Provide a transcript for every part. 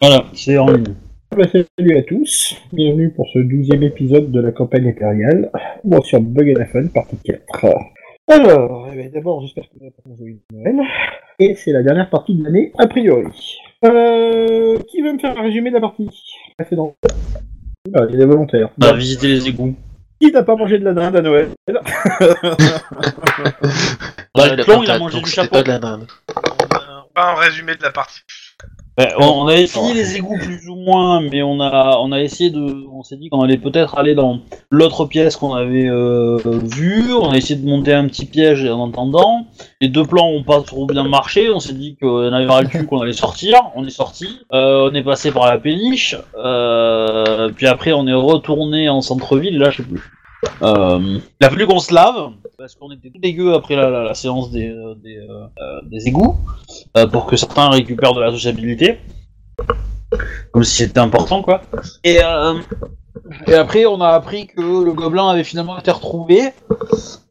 Voilà, c'est en ligne. Bah, salut à tous, bienvenue pour ce douzième épisode de la campagne impériale. Bon, sur Bug and Fun, partie 4. Alors, eh ben, d'abord, j'espère que vous avez passé une joyeuse Noël. Et c'est la dernière partie de l'année, a priori. Euh, qui veut me faire un résumé de la partie? Précédente Ah, Il y a des volontaires. On va visiter les égouts. Qui n'a pas mangé de la dinde à Noël? Bah, il a mangé du chapeau. pas de la dinde. Pas un résumé de la partie. Bah, on, on avait fini les égouts plus ou moins, mais on a, on a essayé de, on s'est dit qu'on allait peut-être aller dans l'autre pièce qu'on avait euh, vue. On a essayé de monter un petit piège en attendant. Les deux plans ont pas trop bien marché. On s'est dit qu'on avait ras le cul qu'on allait sortir. On est sorti. Euh, on est passé par la péniche. Euh, puis après, on est retourné en centre-ville. Là, je sais plus. Euh, il a fallu qu'on se lave parce qu'on était tout dégueu après la, la- la séance des, euh, des, des égouts euh, pour que certains récupèrent de la sociabilité. Comme si c'était important quoi. Et, euh, et après on a appris que le gobelin avait finalement été retrouvé.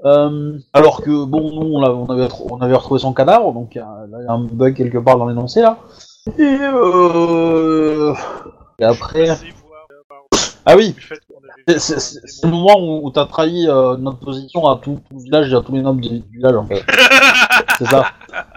Euh, alors que bon nous on, avait, on avait retrouvé son cadavre donc il y a, un bug quelque part dans l'énoncé là. Et, et après. Ah oui! C'est- le moment où, t'as trahi euh, notre position à tout, tout le village et à tous les nobles du village en fait. c'est ça.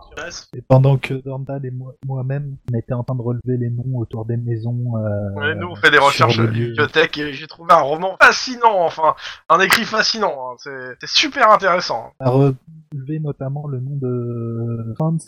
Et pendant que Dorndal et moi- moi-même, on était en train de relever les noms autour des maisons. euh, Ouais, nous, on fait des sur recherches à lieu. bibliothèque et j'ai trouvé un roman fascinant, enfin, un écrit fascinant. hein. C'est c'est super intéressant. A relevé notamment le nom de Franz.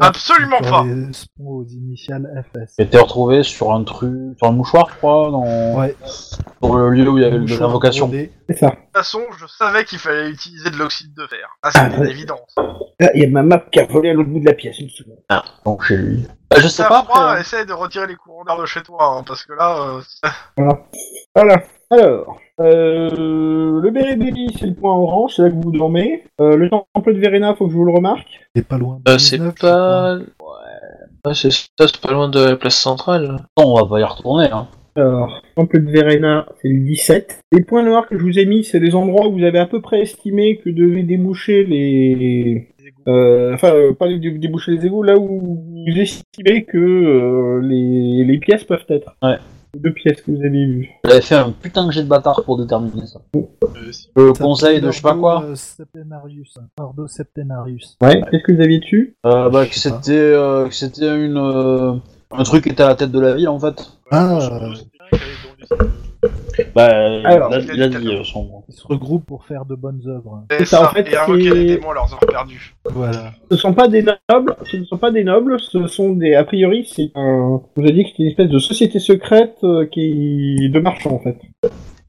Absolument qui pas. correspond aux initiales FS. Été retrouvé sur un truc, sur un mouchoir je crois, dans, Ouais. sur le lieu où il y avait l'invocation. brodé. C'est ça. De toute façon, je savais qu'il fallait utiliser de l'oxyde de fer. Ah, c'est Ah, une ouais. évidence. Ah, il y a ma map qui a volé à l'autre bout de la pièce, une seconde. Donc chez lui. Bah, je sais pas froid, après. hein. essaye de retirer les courants d'air de chez toi, hein, parce que là, euh, Voilà. Alors, euh, le Baby, c'est le point orange, c'est là que vous dormez. Euh, le temple de Verena, faut que je vous le remarque. C'est pas loin de Euh, c'est 19, je pas. Ouais, c'est ça, c'est pas loin de la place centrale. Non, on va pas y retourner. Hein. Alors, temple de Verena, c'est le 17. Les points noirs que je vous ai mis, c'est des endroits où vous avez à peu près estimé que devaient déboucher les... Euh, enfin, euh, pas déboucher les égouts, là où vous estimez que euh, les, les pièces peuvent être. Ouais. Les Deux pièces que vous avez vues. J'avais fait un putain de jet de bâtard pour déterminer ça. Euh. Le crois. conseil de je sais pas quoi. Ordo, euh, Septenarius. Ordo Septenarius. Ouais, qu'est-ce que vous aviez dessus? Euh, bah, que c'était, euh, que c'était une, euh, un truc qui était à la tête de la ville en fait. Ah, Bah, Alors, il, a, il a dit euh, son. Ils se regroupent pour faire de bonnes œuvres. Et C'est ça, ça, en fait, et invoquer c'est- les démons à leurs heures perdues. Voilà. Ce sont pas des nobles, ce ne sont pas des nobles, ce sont des. A priori, c'est un. Je vous ai dit que c'était une espèce de société secrète euh, qui de marchands en fait.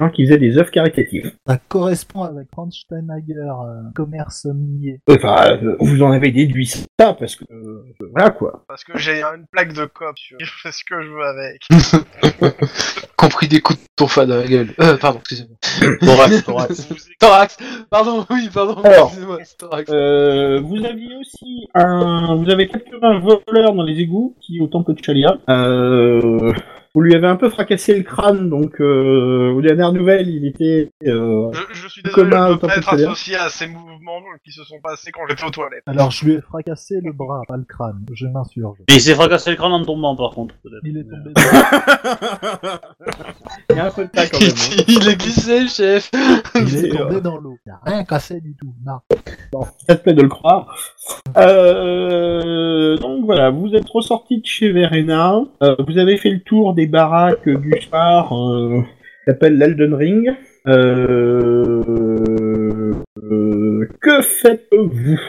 Hein, qui faisait des œuvres caritatives. Ça correspond avec Franz Steinhager, euh, commerce minier. Enfin, euh, vous en avez déduit ça parce que euh, voilà quoi. Parce que j'ai une plaque de cop sur. Je fais ce que je veux avec. Compris des coups de tonfa dans la gueule. Euh, pardon, excusez-moi. Thorax, thorax. Thorax Pardon, oui, pardon, Alors. excusez-moi, c'est thorax. Euh, vous aviez aussi un. Vous avez quelques-uns voleurs dans les égouts qui au temple de Chalia. Euh, vous lui avez un peu fracassé le crâne, donc euh, aux dernières nouvelles, il était. Euh, Je, je suis désolé, Commun je au peux pas temple être de Chalia. associé à ces mouvements qui se sont passés quand j'étais aux toilettes. Alors je lui ai fracassé le bras, pas le crâne. Je m'insurge. Il s'est fracassé le crâne en tombant par contre. peut-être. Il est tombé. dans- il y a un peu de tas quand même. hein. Il est glissé, chef Il est tombé dans l'eau. Il a rien cassé du tout. Non. Bon, ça te plaît de le croire. Euh, donc voilà, vous êtes ressorti de chez Verena. Euh, vous avez fait le tour des baraques du euh, qui s'appelle l'Elden Ring. Euh, euh, que faites-vous?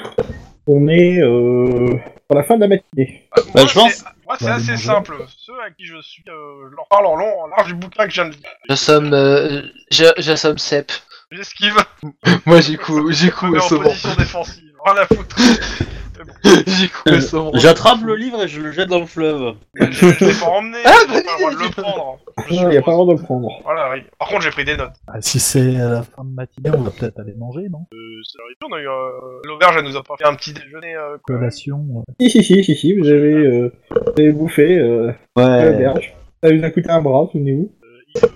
On est euh, sur la fin de la matinée. Moi, Bah, je pense- c'est- Moi, c'est Ouais, assez les simple. Ceux à qui je suis, euh, je leur parle en long, en large du bouquin que je viens de lire. J'assomme, euh, j'assomme Sep. J'esquive, Moi j'ai coup, j'ai je coup me au mets en position défensive. Rien à foutre. Saumon. J'attrape le livre et je le jette dans le fleuve. je je l'ai pas emmené, Ah, j'ai pas le droit de bonne le idée. prendre. Je Il n'y a pas le droit de le prendre. Voilà, oui. Par contre, j'ai pris des notes. Ah, si c'est à la fin de matinée, on va peut-être aller manger, non? Euh, c'est arrivé, on a eu, euh, l'auberge, elle nous a pas fait un petit déjeuner, euh, quoi. Collation. euh, Si, si, si, si, si, vous avez, euh, vous avez bouffé euh, à Ouais. l'auberge. Ça vous a coûté un bras, souvenez-vous.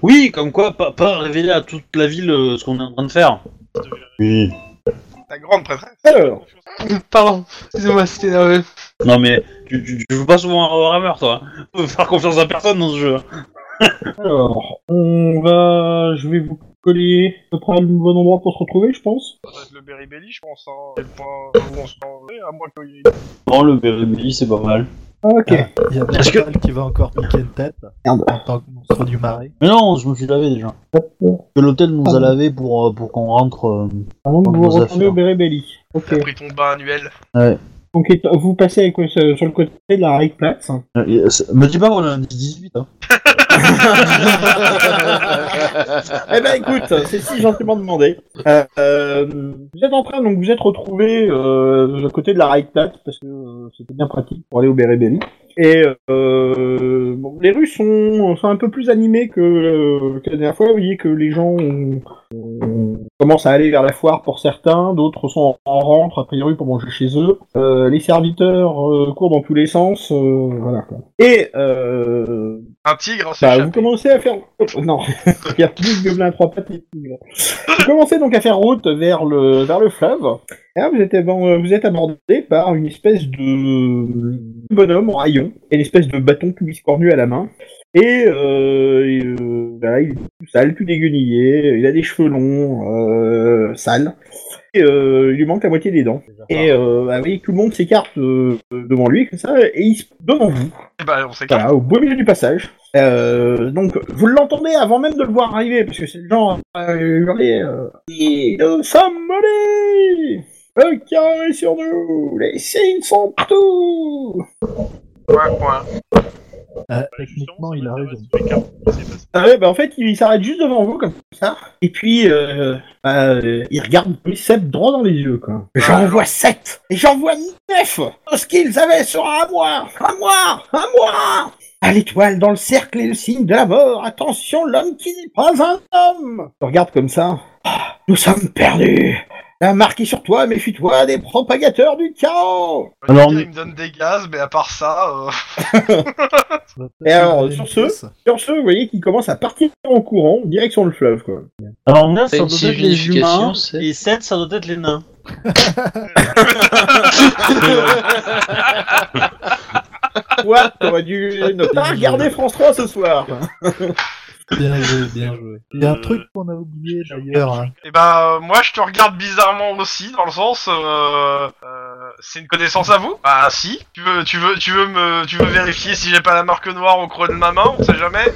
Oui, comme quoi, pas, pas révéler à toute la ville euh, ce qu'on est en train de faire. Oui. La grande prêtresse. Alors, Pardon, excusez-moi, c'était nerveux. Non mais tu, tu, tu joues pas souvent à Warhammer toi. hein. Faut faire confiance à personne dans ce jeu. alors, on va... Je vais vous coller à peu près le bon endroit pour se retrouver, je pense. Ça doit être le Beribelli, je pense. Hein. C'est le point où on se met, à moins qu'il y ait... Non le Beribelli c'est pas mal. Ah, ok. Il y a Est-ce que- qui va encore piquer une tête Merde. en tant que monstre du marais. Mais non, je me suis lavé déjà. Que l'hôtel nous a lavé pour, euh, pour qu'on rentre. euh, Avant que vous vos retournez affaires. au Berébelli. Ok. T'as pris ton bain annuel. Donc et- vous passez avec, euh, sur le côté de la et, euh, c'est- me dis pas qu'on a un 18 hein. eh ben écoute, c'est si gentiment demandé. Euh, euh, vous êtes en train, donc vous êtes retrouvés euh, à côté de la Reichsplatz parce que euh, c'était bien pratique pour aller au Berébelli. Et euh, bon, les rues sont, sont un peu plus animées que, euh, que la dernière fois. Vous voyez que les gens ont- ont- commencent à aller vers la foire pour certains, d'autres sont en, en rentre a priori pour manger chez eux. Euh, les serviteurs euh, courent dans tous les sens, euh, voilà. Quoi. Et euh, Un tigre s'est bah, vous commencez à faire. Non, il y a plus de à trois pattes et tigres. Vous commencez donc à faire route vers le, vers le fleuve. Et là, vous êtes, vous êtes abordé par une espèce de bonhomme en rayon et une espèce de bâton biscornu à la main. Et, euh, et, euh, il est tout sale, tout déguenillé, il a des cheveux longs, euh, sales. Et euh, il lui manque la moitié des dents. Et euh, bah, tout le monde s'écarte euh, devant lui, comme ça, et il se devant vous. Eh ben, on s'écarte. Voilà, au beau milieu du passage. Euh, donc, vous l'entendez avant même de le voir arriver, parce que c'est le genre à hurler. Euh, et nous sommes Le carré est sur nous Les signes sont partout Point, point. Euh, techniquement, il a raison. ah ouais, bah en fait, il s'arrête juste devant vous, comme ça. Et puis, euh, bah, euh, il regarde Seb droit dans les yeux, quoi. J'en vois sept. Et j'en vois neuf. Tout ce qu'ils avaient sera à moi. À moi. À moi. À l'étoile dans le cercle et le signe de la mort, attention, l'homme qui n'est pas un homme. Je regarde comme ça. Ah, nous sommes perdus Marque est sur toi, méfie-toi des propagateurs du chaos Alors, dire, il me donne des gaz, mais à part ça, euh... Et alors, sur ce-. Sur ce, vous voyez qu'il commence à partir en courant, direction le fleuve, quoi. Alors 9 C'est ça doit être les humains c'est- et 7 ça doit être les nains. Toi, t'aurais dû ne pas regarder France 3 ce soir Bien joué, bien joué. Il y a un truc qu'on a oublié d'ailleurs. hein. Et bah, euh, moi, je te regarde bizarrement aussi, dans le sens, euh, euh, c'est une connaissance à vous? Bah, si. Tu veux, tu veux, tu veux me, tu veux vérifier si j'ai pas la marque noire au creux de ma main On sait jamais.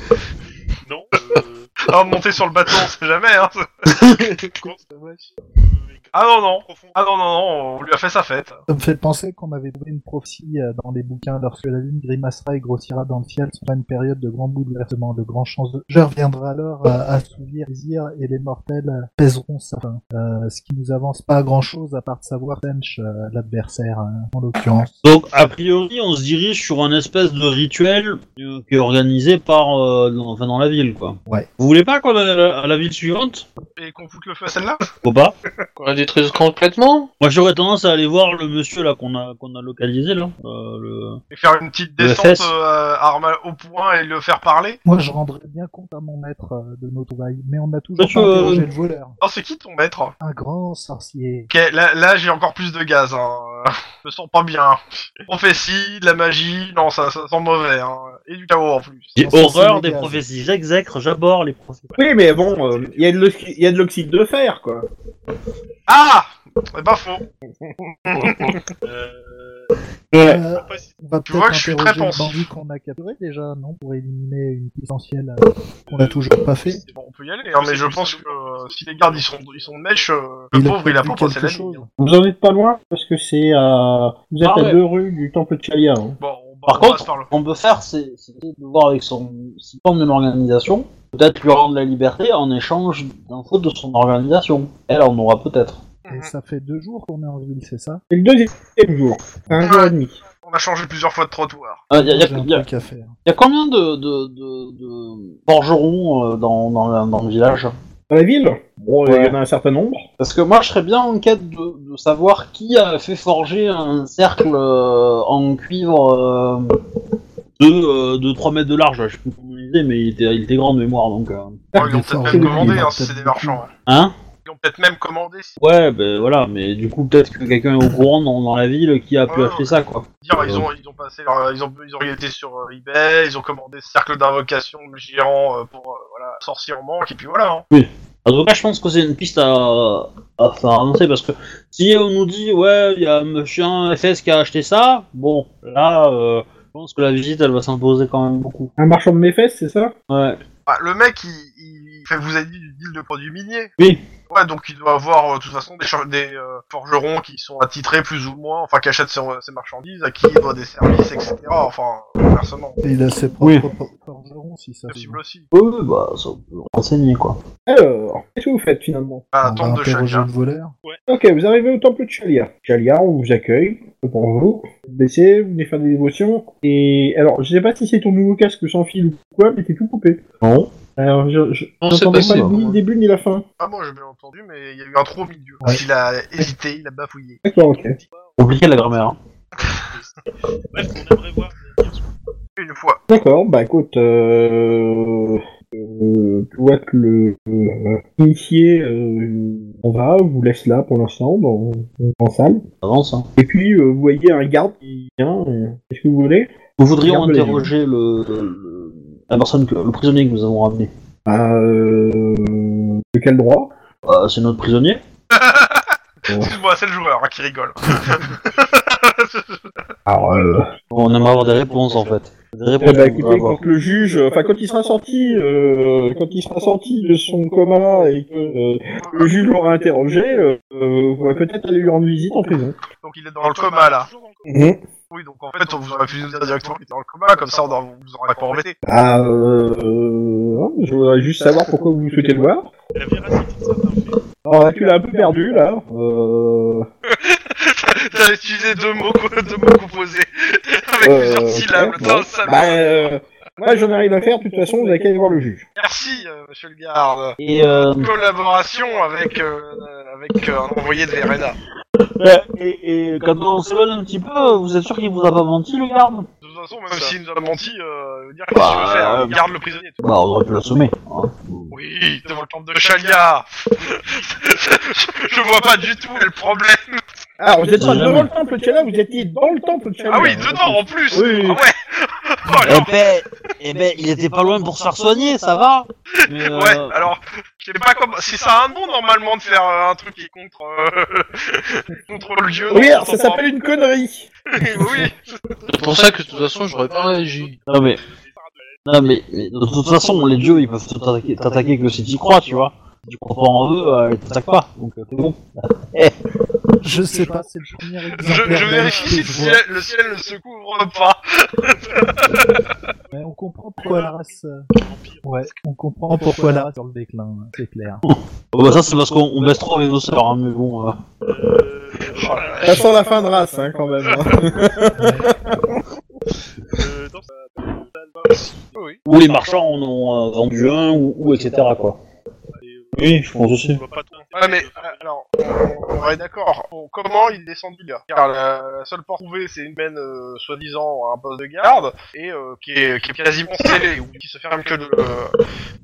Non. Euh... Ah, monter sur le bateau, on sait jamais, hein. Ah non, non. Ah non, non, non, on lui a fait sa fête. Ça me fait penser qu'on avait trouvé une prophétie euh, dans les bouquins lorsque la lune grimacera et grossira dans le ciel sera une période de grands bouleversements, de grands chances de... Je reviendrai alors à assouvir les désirs et les mortels euh, pèseront sa fin. Euh, ce qui nous avance pas à grand chose à part de savoir Tench, euh, l'adversaire, hein, en l'occurrence. Donc a priori on se dirige sur un espèce de rituel euh, qui est organisé par euh, dans, enfin dans la ville quoi. Ouais. Vous voulez pas qu'on aille à la, ville suivante? Et qu'on foute le feu à celle-là? Faut pas détruise complètement Moi j'aurais tendance à aller voir le monsieur là qu'on a qu'on a localisé là. Euh, le... Et faire une petite Le descente euh, arme au point et le faire parler Moi, je rendrais bien compte à mon maître euh, de nos trouvailles, mais on n'a toujours Monsieur, pas euh, interrogé le voleur. Oh, c'est qui ton maître? Un grand sorcier. Ok, là, là j'ai encore plus de gaz. Hein. Je me sens pas bien. Prophétie, de la magie, non, ça, ça sent mauvais. Hein. Et du chaos en plus. J'ai horreur des prophéties. J'exècre, j'aborde les prophéties. Oui, mais bon, euh, il y a de l'oxy- il y a de l'oxyde de fer, quoi. Ah C'est pas faux. Euh... Euh, si- on va Tu vois que je suis très pensif. qu'on a capturé déjà, non Pour éliminer une potentielle euh, qu'on a toujours pas fait. Bon, on peut y aller, hein, mais je pense que euh, si les gardes ils sont, ils sont de mèche, euh, le Il pauvre il a pas quelque la chose. hein. Vous en êtes pas loin, parce que c'est à... Vous êtes Ah à ouais. deux rues du temple de Chalia. hein. Bon, on, Par on contre, ce qu'on peut faire, c'est de voir avec son s'il forme une organisation, peut-être lui rendre la liberté en échange d'infos de son organisation. Elle en aura peut-être. Et ça fait deux jours qu'on est en ville, c'est ça? C'est le deuxième jour. Un jour et demi. On a changé plusieurs fois de trottoir. Il y, a- y y y combien de, de, de, de forgerons euh, dans, dans le village? Dans la ville? Bon, il Ouais. y en a un certain nombre. Parce que moi, je serais bien en quête de, de savoir qui a fait forger un cercle euh, en cuivre euh, de, euh, de 3 mètres de large. Je sais plus comment il était, mais il était, il était grand de mémoire, donc... euh. Bon, ils ont peut-être même commandé, hein, si c'est des marchands. Hein Ils ont peut-être même commandé. Si Ouais, ben voilà, mais du coup, peut-être que quelqu'un est au courant dans, dans la ville qui a pu Ouais, acheter ça, quoi. dire, ils ont ils ont passé leur- ils ont ils ont été sur euh, eBay, ils ont commandé ce cercle d'invocation géant euh, pour euh, voilà sorcier en manque et puis voilà. hein. En tout cas, je pense que c'est une piste à, à faire avancer parce que si on nous dit, ouais, il y a un machin FS qui a acheté ça, bon, là, euh, je pense que la visite, elle va s'imposer quand même beaucoup. Un marchand de mes fesses, c'est ça? Ouais. Bah, le mec, il, il fait, vous avez dit du deal de produits miniers. Oui. Ouais, donc il doit avoir euh, de toute façon des, cha- des euh, forgerons qui sont attitrés plus ou moins, enfin qui achètent ses, ses marchandises, à qui il doit des services, etc. Enfin, inversement, Et il a ses propres Oui. for- forgerons, si ça se possible aussi. Bah, ça on peut renseigner, quoi. Alors, qu'est-ce que vous faites finalement? À On va tente de interroger Chalia. le voleur. Ok, vous arrivez au temple de Chalia. Chalia, on vous accueille, pour vous. Vous baissez, vous venez faire des dévotions. Et alors, je sais pas si c'est ton nouveau casque sans fil ou quoi, mais t'es tout coupé. Non. Alors, je, je Non, j'entendais pas ni le début ni la fin. Ah, moi j'ai bien entendu, mais il y a eu un trou au milieu. Ouais. Il a hésité, il a bafouillé. D'accord, ok. Compliqué la grammaire. Hein. Bref, on aimerait voir. Une fois. D'accord, bah écoute, euh, euh, tu vois que le euh, initié, euh, on va, vous laisse là pour l'instant, dans, dans la salle. Avance, hein. Et puis, euh, vous voyez un garde qui vient, euh, qu'est-ce que vous voulez? Nous voudrions interroger le, le- la personne, que, le prisonnier que nous avons ramené. Bah, euh, de quel droit? Euh, c'est notre prisonnier Excuse-moi, c'est le joueur hein, qui rigole. Alors, euh, On aimerait avoir des réponses, en fait. Des eh réponses bah, écoutez, quand le juge, enfin quand il sera sorti, euh, quand il sera sorti de son coma et que euh, le juge l'aura interrogé, euh, euh, vous pourrez peut-être aller lui rendre visite en prison. Donc il est dans le coma là. Mhm. Oui, donc en fait, on vous aurait pu nous dire directement qu'il était dans le coma, comme ça on aurait- vous aurait pas embêté. Ah, euh, euh, je voudrais juste savoir pourquoi vous souhaitez le voir. La véracité de certains faits. Alors là, tu l'as un peu perdu, là. Euh... T'as utilisé deux mots, deux mots composés avec euh, plusieurs ok, syllabes. bon. Putain, ça Bah, euh, moi, j'en ai rien à faire. De toute façon, vous avez qu'à aller voir le juge. Merci, euh, monsieur le garde. Et, euh, Collaboration avec euh, avec euh, un envoyé de Verena. et, et quand on s'éloigne un petit peu, vous êtes sûr qu'il vous a pas menti, le garde? De toute façon, même s'il nous a menti, euh, dire qu'est-ce que tu veux faire? Euh, Garde le prisonnier. Bah, on aurait pu l'assommer. Hein. Oui, devant le temple de Chalia. je, je vois pas du tout le problème. Alors, vous êtes pas Jamais. devant le temple de Chala, vous étiez dans le temple de Chala. Ah oui, dedans en plus. Oui. Ah ouais. Oh, Eh ben, eh ben, il était pas loin pour se faire soigner, ça va Mais, euh, Ouais, alors, je sais pas comment. Si ça a un nom normalement de faire euh, un truc qui est contre euh, contre le dieu. Oui, alors, ça s'appelle une connerie. oui. C'est pour ça que de toute façon, j'aurais pas réagi. Non mais, non mais, mais de toute façon, les dieux, ils peuvent t'attaquer, t'attaquer que si tu crois, tu vois. Tu crois pas en eux, euh, ils t'attaquent pas. Donc euh, t'es bon. Je sais pas, c'est le premier Je, vérifie si le je ciel, vois. le ciel ne se couvre pas. Mais on comprend pourquoi la race... euh, Ouais, on comprend pourquoi la race est sur le déclin, hein, c'est clair. Oh, bah ça c'est parce qu'on on baisse trop avec nos sœurs, hein, mais bon. euh, Euh, Oh là là. Ça sent la fin de race, hein, quand même. hein. euh, dans Oui. Ou les marchands en ont euh, vendu un, ou, ou etc. quoi. Oui, je pense aussi. on pas Ouais, mais euh, alors, on, on est d'accord. Bon, comment il est descendu là Car la, la seule porte trouvée, c'est une mène euh, soi-disant à un poste de garde et euh, qui, est, qui est quasiment scellée ou qui se ferme que de,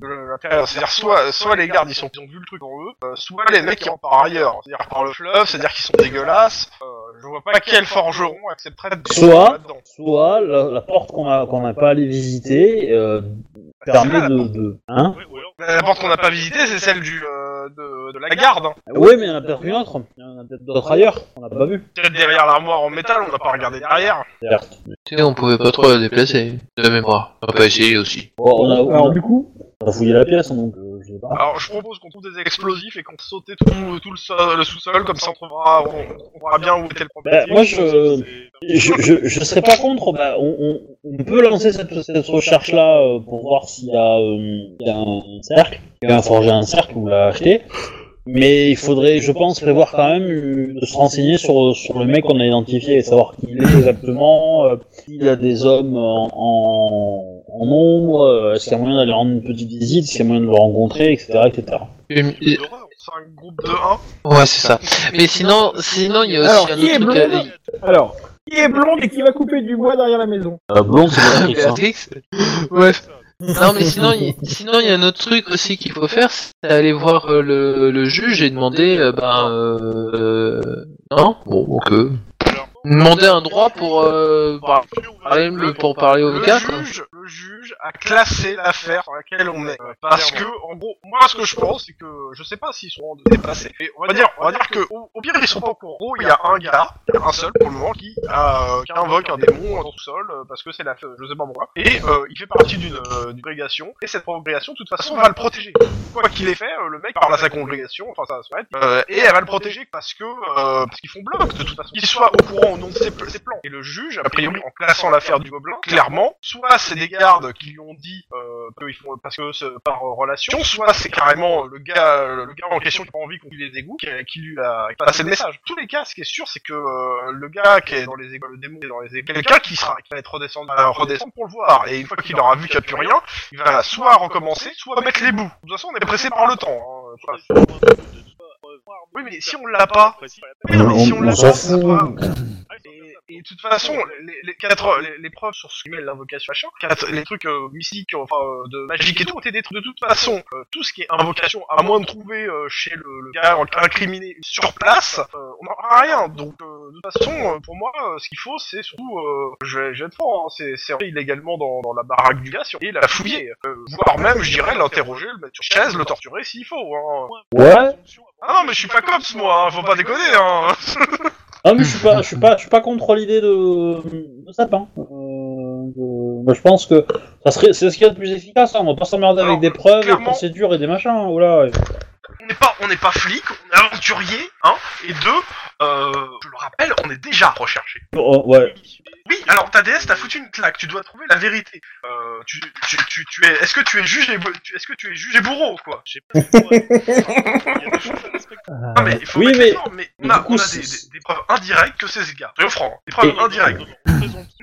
de l'intérieur. C'est-à-dire soit, soit les gardes ils, sont, ils ont vu le truc en eux, euh, soit les mecs qui en par ailleurs. C'est-à-dire par le fleuve, c'est-à-dire qu'ils sont dégueulasses. Euh, je vois pas quel forgeron accepterait de Soit- là-dedans. Soit la, la porte qu'on a qu'on n'a pas allé visiter euh, permet de, de hein La porte qu'on n'a pas visitée, c'est celle du euh, de, de la garde. hein. Oui, mais il y en a peut-être une autre. Il y en a peut-être d'autres ailleurs. On n'a pas vu. Peut-être derrière l'armoire en métal, on n'a pas regardé derrière. Certes. Tu sais, on pouvait pas trop la déplacer, de mémoire. On va pas essayer aussi. Bon, on, a, on, Alors, du coup, on a fouillé la pièce, donc euh, je sais pas. Alors je propose qu'on trouve des explosifs et qu'on saute tout, tout le, sol- le sous-sol, comme ça on trouvera, on, on verra bien où était le problème. Bah, moi, je, je, je, je serais pas contre. Bah, on, on, on peut lancer cette, cette recherche-là euh, pour voir s'il y, a, euh, il y a un cercle, a forgé un cercle ou l'a acheté. Mais il faudrait, je pense, prévoir quand même euh, de se renseigner sur, sur le mec qu'on a identifié et savoir qui il est exactement, euh, s'il y a des hommes en, en, en nombre, euh, est-ce qu'il y a moyen d'aller rendre une petite visite, est-ce qu'il y a moyen de le rencontrer, etc. etc. Et- et- C'est un groupe de 1. Ouais, c'est ça. Mais sinon, sinon, il y a aussi Alors, un qui est autre truc blonde à... alors, qui est blonde et qui va couper du bois derrière la maison Euh, blonde, c'est Béatrix, hein. Béatrix Ouais. Non, mais sinon, il sinon, il y a un autre truc aussi qu'il faut faire, c'est aller voir euh, le, le juge et demander, euh, ben, euh, non, bon, ok. Demander un droit pour, euh, pour parler au le quoi. juge, le juge a classé l'affaire sur laquelle on est. Euh, Parce que, en gros, moi, ce que je pense, c'est que, je sais pas s'ils seront dépassés. Mais on va dire, on va dire que, au, au pire, ils sont pas au courant. En gros, il y a un gars, un seul pour le moment, qui, a, euh, qui invoque un démon dans le sol, euh, parce que c'est la, je sais pas pourquoi. Et, euh, il fait partie d'une, euh, d'une congrégation. Et cette congrégation, de toute façon, va le protéger. Quoi qu'il ait fait, euh, le mec parle à sa congrégation, enfin, ça va se mettre, euh, et elle va le protéger parce que, euh, parce qu'ils font bloc, de toute façon. Qu'il soit au courant ou non de ses, ses plans. Et le juge, a priori, en classant l'affaire du gobelin, clairement, soit c'est des gardes qui lui ont dit euh, qu'ils font parce que par euh, relation, soit c'est carrément le gars, le gars en question qui a pas envie qu'on lui les égouts, qui, qui lui a passé le message. Tous les cas, ce qui est sûr, c'est que euh, le gars qui est dans les égouts, le démon qui est dans les égouts, quelqu'un qui sera, qui va être redescendu, euh, redescendre pour le voir. Et une fois qu'il aura vu qu'il n'y a plus rien, il va soit recommencer, soit mettre les bouts. De toute façon, on est pressé par le temps. Hein. Oui, mais si on l'a pas, oui, mais si On- l'a on pas. Et, et de toute façon, les, les, quatre, les, les preuves sur ce email, l'invocation machin, quatre- les trucs euh, mystiques, enfin euh, de magique et tout, ont été détruits. De toute façon, euh, tout ce qui est invocation, à moins de trouver euh, chez le, le gars incriminé sur place, euh, on n'aura rien. Donc euh, de toute façon, euh, pour moi, euh, ce qu'il faut, c'est surtout, euh, je, vais, je vais être fort, hein, c'est illégalement dans, dans la baraque du gars si on- et la fouiller, euh, voire même, je dirais, l'interroger, le mettre sur chaise, le torturer s'il faut. Hein. Ouais. Ah non, mais je suis pas cops moi, hein, faut pas déconner. Hein. Ah mais je suis pas, je suis pas, je suis pas contre l'idée de, de sapin. Euh, je, moi, je pense que ça serait, c'est ce qu'il y a de plus efficace. Hein. On va pas s'emmerder Alors, avec des preuves, clairement- des procédures et des machins. hein. Voilà. On n'est pas, on n'est pas flic, on est aventurier, hein. Et deux, euh, je le rappelle, on est déjà recherché. Oh, ouais. Oui, alors ta DS t'a foutu une claque. Tu dois trouver la vérité. Euh, tu, tu, tu, tu es, est-ce que tu es juge et, est-ce que tu es juge et bourreau, quoi? J'ai pas fait droit. Il y a des choses à respecter. Non mais il faut oui, mettre mais- mais on a, du coup, on a c'est- des, des, des preuves indirectes que c'est ce gars. Soyons francs, des preuves Et- indirectes.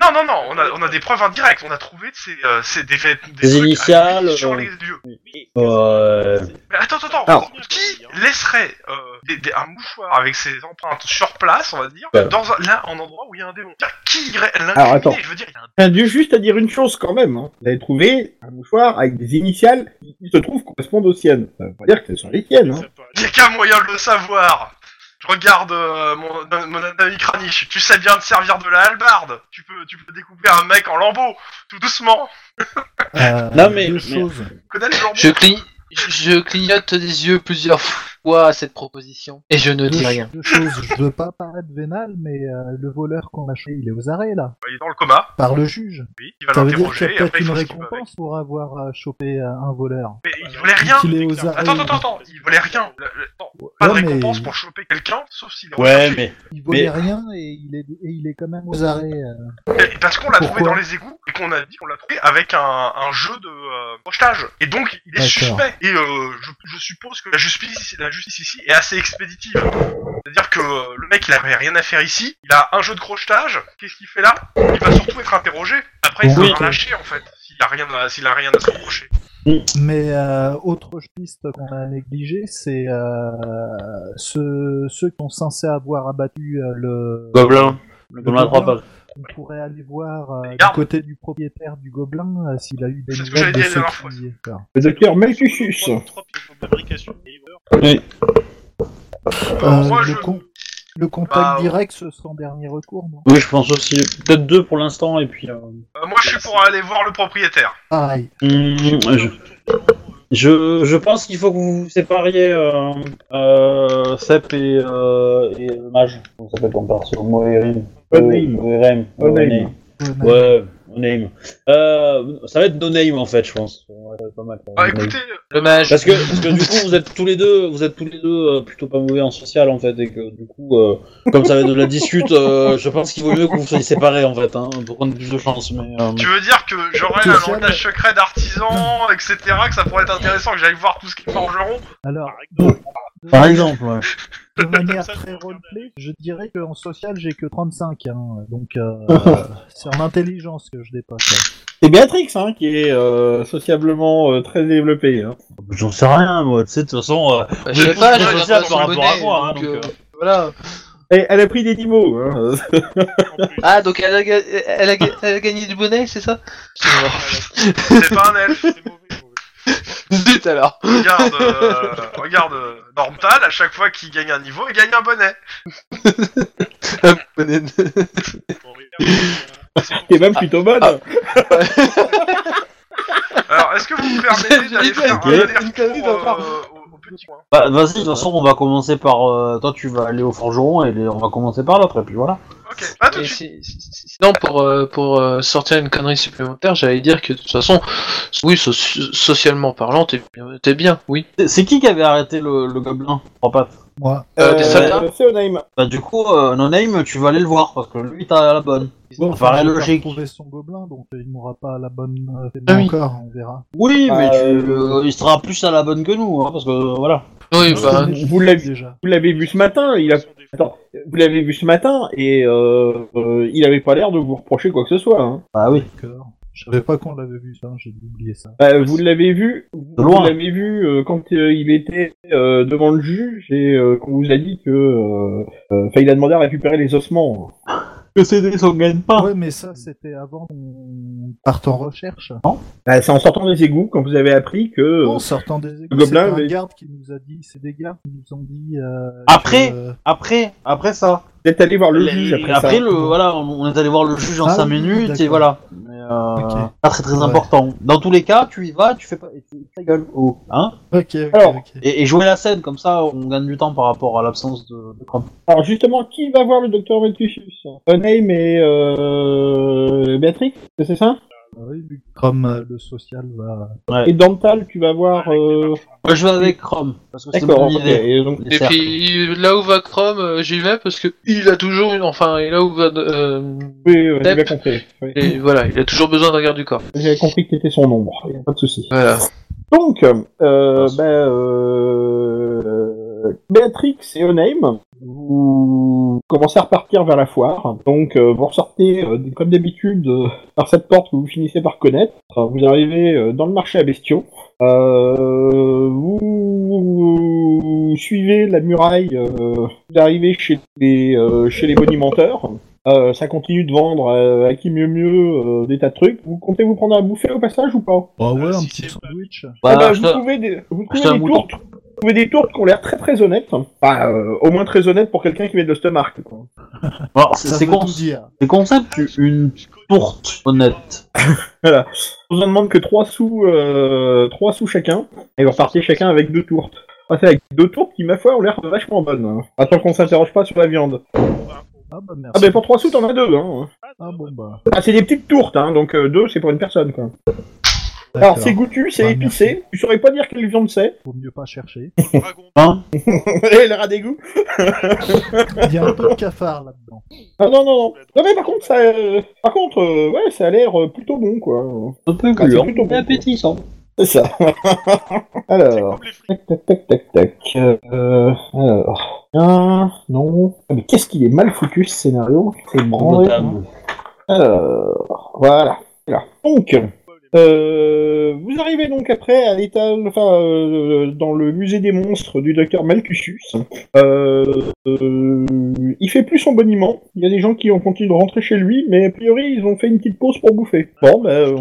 Non, non, non, on a, on a des preuves indirectes. On a trouvé ces, euh, ces des, faits- des, Des trucs à initiales, sur euh, les. Mais attends. Alors, qui laisserait euh, des, des- un mouchoir avec ses empreintes sur place, on va dire, dans un, là, en endroit où il y a un démon? Qui irait Alors, l'incriminer attends. Je veux dire, il y a un du- juste à dire une chose quand même. Hein. Vous avez trouvé un mouchoir avec des initiales qui se trouve correspondent aux siennes. Ça veut pas dire que ce sont les tiennes. Hein. Il y a qu'un moyen de le savoir. Je regarde euh, mon, mon anatomie craniche. Tu sais bien te servir de la hallebarde. Tu peux, tu peux découper un mec en lambeaux, tout doucement. euh, Non, mais- deux mais- lambeaux? Je, cli- je clignote des yeux plusieurs fois à cette proposition et je ne Deux, dis rien. deux choses. Je veux pas paraître vénal, mais euh, le voleur qu'on a chopé, il est aux arrêts là, Il est dans le coma. par le juge. Oui, il va Ça veut dire qu'il y a peut-être après, il une récompense pour avoir euh, chopé euh, un voleur. Mais il volait rien. Qu'il est aux arrêts. Attends, attends, attends. Il volait rien. Le- le- non, Pas de mais récompense pour choper quelqu'un, sauf s'il est Ouais, recherché. mais Il volait Mais- rien et il est et il est quand même aux arrêts. euh. Et Parce qu'on l'a trouvé dans les égouts et qu'on a dit qu'on l'a trouvé avec un, un jeu de euh, projetage. Et donc il est suspect. Et euh, je, je suppose que la justice, la justice ici est assez expéditive. C'est-à-dire que euh, le mec il avait rien à faire ici, il a un jeu de crochetage, qu'est-ce qu'il fait là? Il va surtout être interrogé. Après il Oui. sera relâché en fait, s'il a rien à, s'il a rien à se reprocher. Mais euh, autre piste qu'on a négligée, c'est euh, ceux, ceux qui sont censés avoir abattu euh, le, gobelin. Le le gobelin. On pourrait aller voir euh, du côté du propriétaire du gobelin euh, s'il a eu des C'est ce que nouvelles j'avais de dit la ceux dernière fois. qui... Enfin, Le docteur Melcuchus. Trois- trois pièces de fabrication de River. Oui. euh, moi, le, je- con- le contact Bah, direct, ce sera en dernier recours, non? Oui, je pense aussi. Peut-être deux pour l'instant et puis. euh, Euh, moi je suis pour aller voir le propriétaire. Pareil. hum, je... Je, je pense qu'il faut que vous vous sépariez euh, euh, Sep et, euh, et mage. Comment s'appelle ton perso Moerim. Oneim. Moerim. Oneim. Ouais, Oneim. Euh, ça va être No Name en fait, je pense. Ouais, ça va être pas mal. Bah écoutez, Le mage. Parce que, parce que du coup vous êtes tous les deux, vous êtes tous les deux euh, plutôt pas mauvais en social en fait et que du coup euh, comme ça va être de la dispute, euh, je pense qu'il vaut mieux que vous soyez séparés en fait, hein, pour prendre plus de chance. Mais euh, tu veux dire que j'aurais Tout un seul. langage secret d'artisan, etc., que ça pourrait être intéressant, que j'aille voir tout ce qu'ils forgeront? Alors, Par exemple. de, par exemple, ouais. De manière Ça, très roleplay, je dirais qu'en social, j'ai que 35, hein, donc euh, c'est en intelligence que je dépasse. là. C'est Béatrix hein, qui est euh, sociablement euh, très développée. Hein. J'en sais rien moi, tu sais de toute façon. euh, Bah, je sais pas, je je suis regarde social pas par rapport à bonnet, moi, hein, donc, voilà. Elle, elle a pris des niveaux. Hein. Ah, donc elle a, ga- elle a, ga- elle a gagné du bonnet, c'est ça? C'est pas un elfe. C'est mauvais, mauvais. Zut alors Regarde, euh, regarde euh, Normtal, à chaque fois qu'il gagne un niveau, il gagne un bonnet. Un bonnet de- Bon, pour même plutôt bonne. Ah. Alors, est-ce que vous me permettez d'aller faire un aller-retour faire. euh, au, au petit coin? Bah, vas-y, de toute façon, on va commencer par. euh, toi, tu vas aller au forgeron et les- on va commencer par l'autre, et puis voilà. Ok, à tout de Et suite. si- si- sinon, pour, euh, pour euh, sortir une connerie supplémentaire, j'allais dire que de toute façon, oui, so- socialement parlant, t'es bien, t'es bien, oui. C'est- qui qui avait arrêté le, le gobelin Trois pattes Moi, Euh, des soldats C'est Onaim. Bah, du coup, euh, No Name, tu vas aller le voir, parce que lui, t'as la bonne. bon, j'ai pas logique. retrouvé son gobelin, donc euh, il m'aura pas la bonne euh, Ah oui. encore, on verra. Oui, mais Bah, tu, euh, euh, il sera plus à la bonne que nous, hein, parce que voilà. Oui, bah, Vous- vous l'avez- déjà. Vous l'avez vu ce matin, il a... Attends, vous l'avez vu ce matin et euh, euh, il avait pas l'air de vous reprocher quoi que ce soit. Hein. Bah oui. D'accord. Je savais pas qu'on l'avait vu ça, j'ai oublié ça. Bah, vous l'avez vu, vous loin. l'avez vu euh, quand euh, il était euh, devant le juge et euh, qu'on vous a dit que, euh, euh, enfin, il a demandé à récupérer les ossements. Que c'est des on gagne pas. Ouais, mais ça, c'était avant qu'on parte en recherche. Bah, c'est en sortant des égouts quand vous avez appris que. euh, En sortant des égouts, c'était un mais- garde qui nous a dit, c'est des gardes qui nous ont dit... euh, Après que- Après, après ça. vous êtes allé voir le juge après, après ça. le, voilà, on est allé voir le juge en Ah 5 oui, minutes, et voilà. Mais, euh. Pas très très Ouais. important. Dans tous les cas, tu y vas, tu fais pas, tu ta gueule, oh, hein. Ok, ok, Alors, ok. Et, et jouer la scène, comme ça, on gagne du temps par rapport à l'absence de, de. Alors justement, qui va voir le docteur Meltusius Onaim et euh, Béatrix, c'est ça? Oui, vu que comme euh, le social va... Et Dantal, tu vas voir. Euh... Moi, je vais avec Chrome, parce que c'est D'accord. mon ok, idée. et donc- puis là où va Chrome, euh, j'y vais parce que il a toujours une, enfin, et là où va, euh, Oui, oui, j'ai Tep. bien compris. Oui. et voilà, il a toujours besoin d'un garde du corps. J'avais compris que t'étais son ombre, y a pas de souci. Voilà. Donc, euh, ben, euh, Béatrix et Onaim, vous commencez à repartir vers la foire. Donc, euh, vous ressortez, euh, comme d'habitude, euh, par cette porte que vous finissez par connaître. Vous arrivez euh, dans le marché à bestiaux. Euh, vous, vous suivez la muraille. euh, vous arrivez chez les, euh, chez les bonimenteurs. Euh, ça continue de vendre euh, à qui mieux mieux euh, des tas de trucs. Vous comptez vous prendre à bouffer au passage ou pas? Bah ouais, Euh, un petit sandwich. Bah, ah bah, je vous te- trouvez des, vous trouvez des mouton. Trouvez des tourtes qui ont l'air très très honnêtes. Enfin, euh, au moins très honnêtes pour quelqu'un qui vient de l'Ostemark. quoi. Alors, c'est Ça c'est con, tout dire. c'est concept, une tourte honnête. Voilà. On vous en demande que 3 sous, euh, 3 sous chacun. Et vous repartez chacun avec deux tourtes. Ah, c'est avec deux tourtes qui, ma foi, ont l'air vachement bonnes. Hein. Attends qu'on s'interroge pas sur la viande. Ah bah merci. Ah, ben pour 3 sous, t'en as deux. Hein. Ah bon bah. Ah, c'est des petites tourtes, hein, donc euh, deux, c'est pour une personne. Quoi. Alors, c'est goûtu, c'est épicé. merci. Tu saurais pas dire quelle viande c'est. Faut mieux pas chercher. Dragon. Hein Et le rat d'égout. Il y a un peu de cafard là-dedans. Ah non, non, non. Non, mais par contre, ça, euh, par contre, euh, ouais, ça a l'air euh, plutôt bon, quoi. Un peu Ah, c'est gluant, plutôt bon. mais appétissant. C'est ça. C'est alors, comme les frites. tac, tac, tac, tac, tac. Euh, alors, un, non. Ah, mais qu'est-ce qu'il est mal foutu ce scénario C'est branlé. Notable. Alors, voilà. Voilà. Donc, euh, vous arrivez donc après à l'étal, enfin, euh, dans le musée des monstres du docteur Malcusius. Euh, euh, il fait plus son boniment. Il y a des gens qui ont continué de rentrer chez lui, mais a priori ils ont fait une petite pause pour bouffer. Bon, bah, Je euh.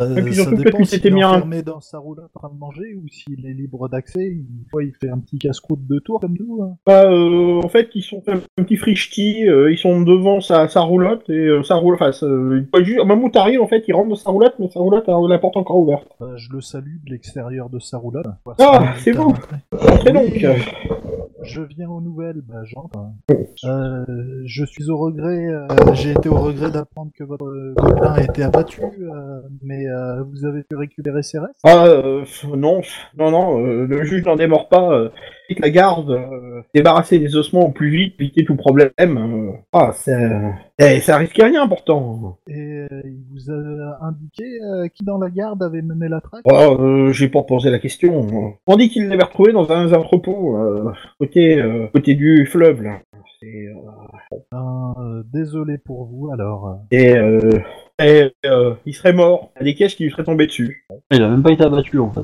Euh, Et puis surtout que dépend tu s'il t'étais est mis un- dans sa roulotte en train de manger ou s'il est libre d'accès. Une fois, il fait un petit casse-croûte de tour comme nous. hein. bah, euh, en fait, ils sont un petit frichti, euh, ils sont devant sa, sa roulotte et euh, sa roulotte, enfin, ça- il juste, moment où t'arrives, en fait, il rentre dans sa roulotte, mais sa roulotte la porte encore ouverte. Euh, je le salue de l'extérieur de sa roulotte. Voir Ah, c'est rentrer. Et donc, euh, Je viens aux nouvelles, bah j'entre. Euh, je suis au regret, euh, j'ai été au regret d'apprendre que votre gobelin a été abattu, euh, mais euh, vous avez pu récupérer ses restes? Ah euh, non, non, non, euh, le juge n'en démord pas. Et la garde, euh, débarrasser des ossements au plus vite, éviter tout problème. euh, ah, ça, eh, ça risque rien pourtant. Et euh, il vous a indiqué euh, qui dans la garde avait mené la traque? Oh, euh, j'ai pas posé la question. On dit qu'il l'avait retrouvé dans un entrepôt euh, côté, euh, côté du fleuve là. C'est, euh, Ben, euh, Désolé pour vous alors. et, euh, et, euh, il serait mort. Il y a des caisses qui lui seraient tombées dessus. Il a même pas été abattu en fait.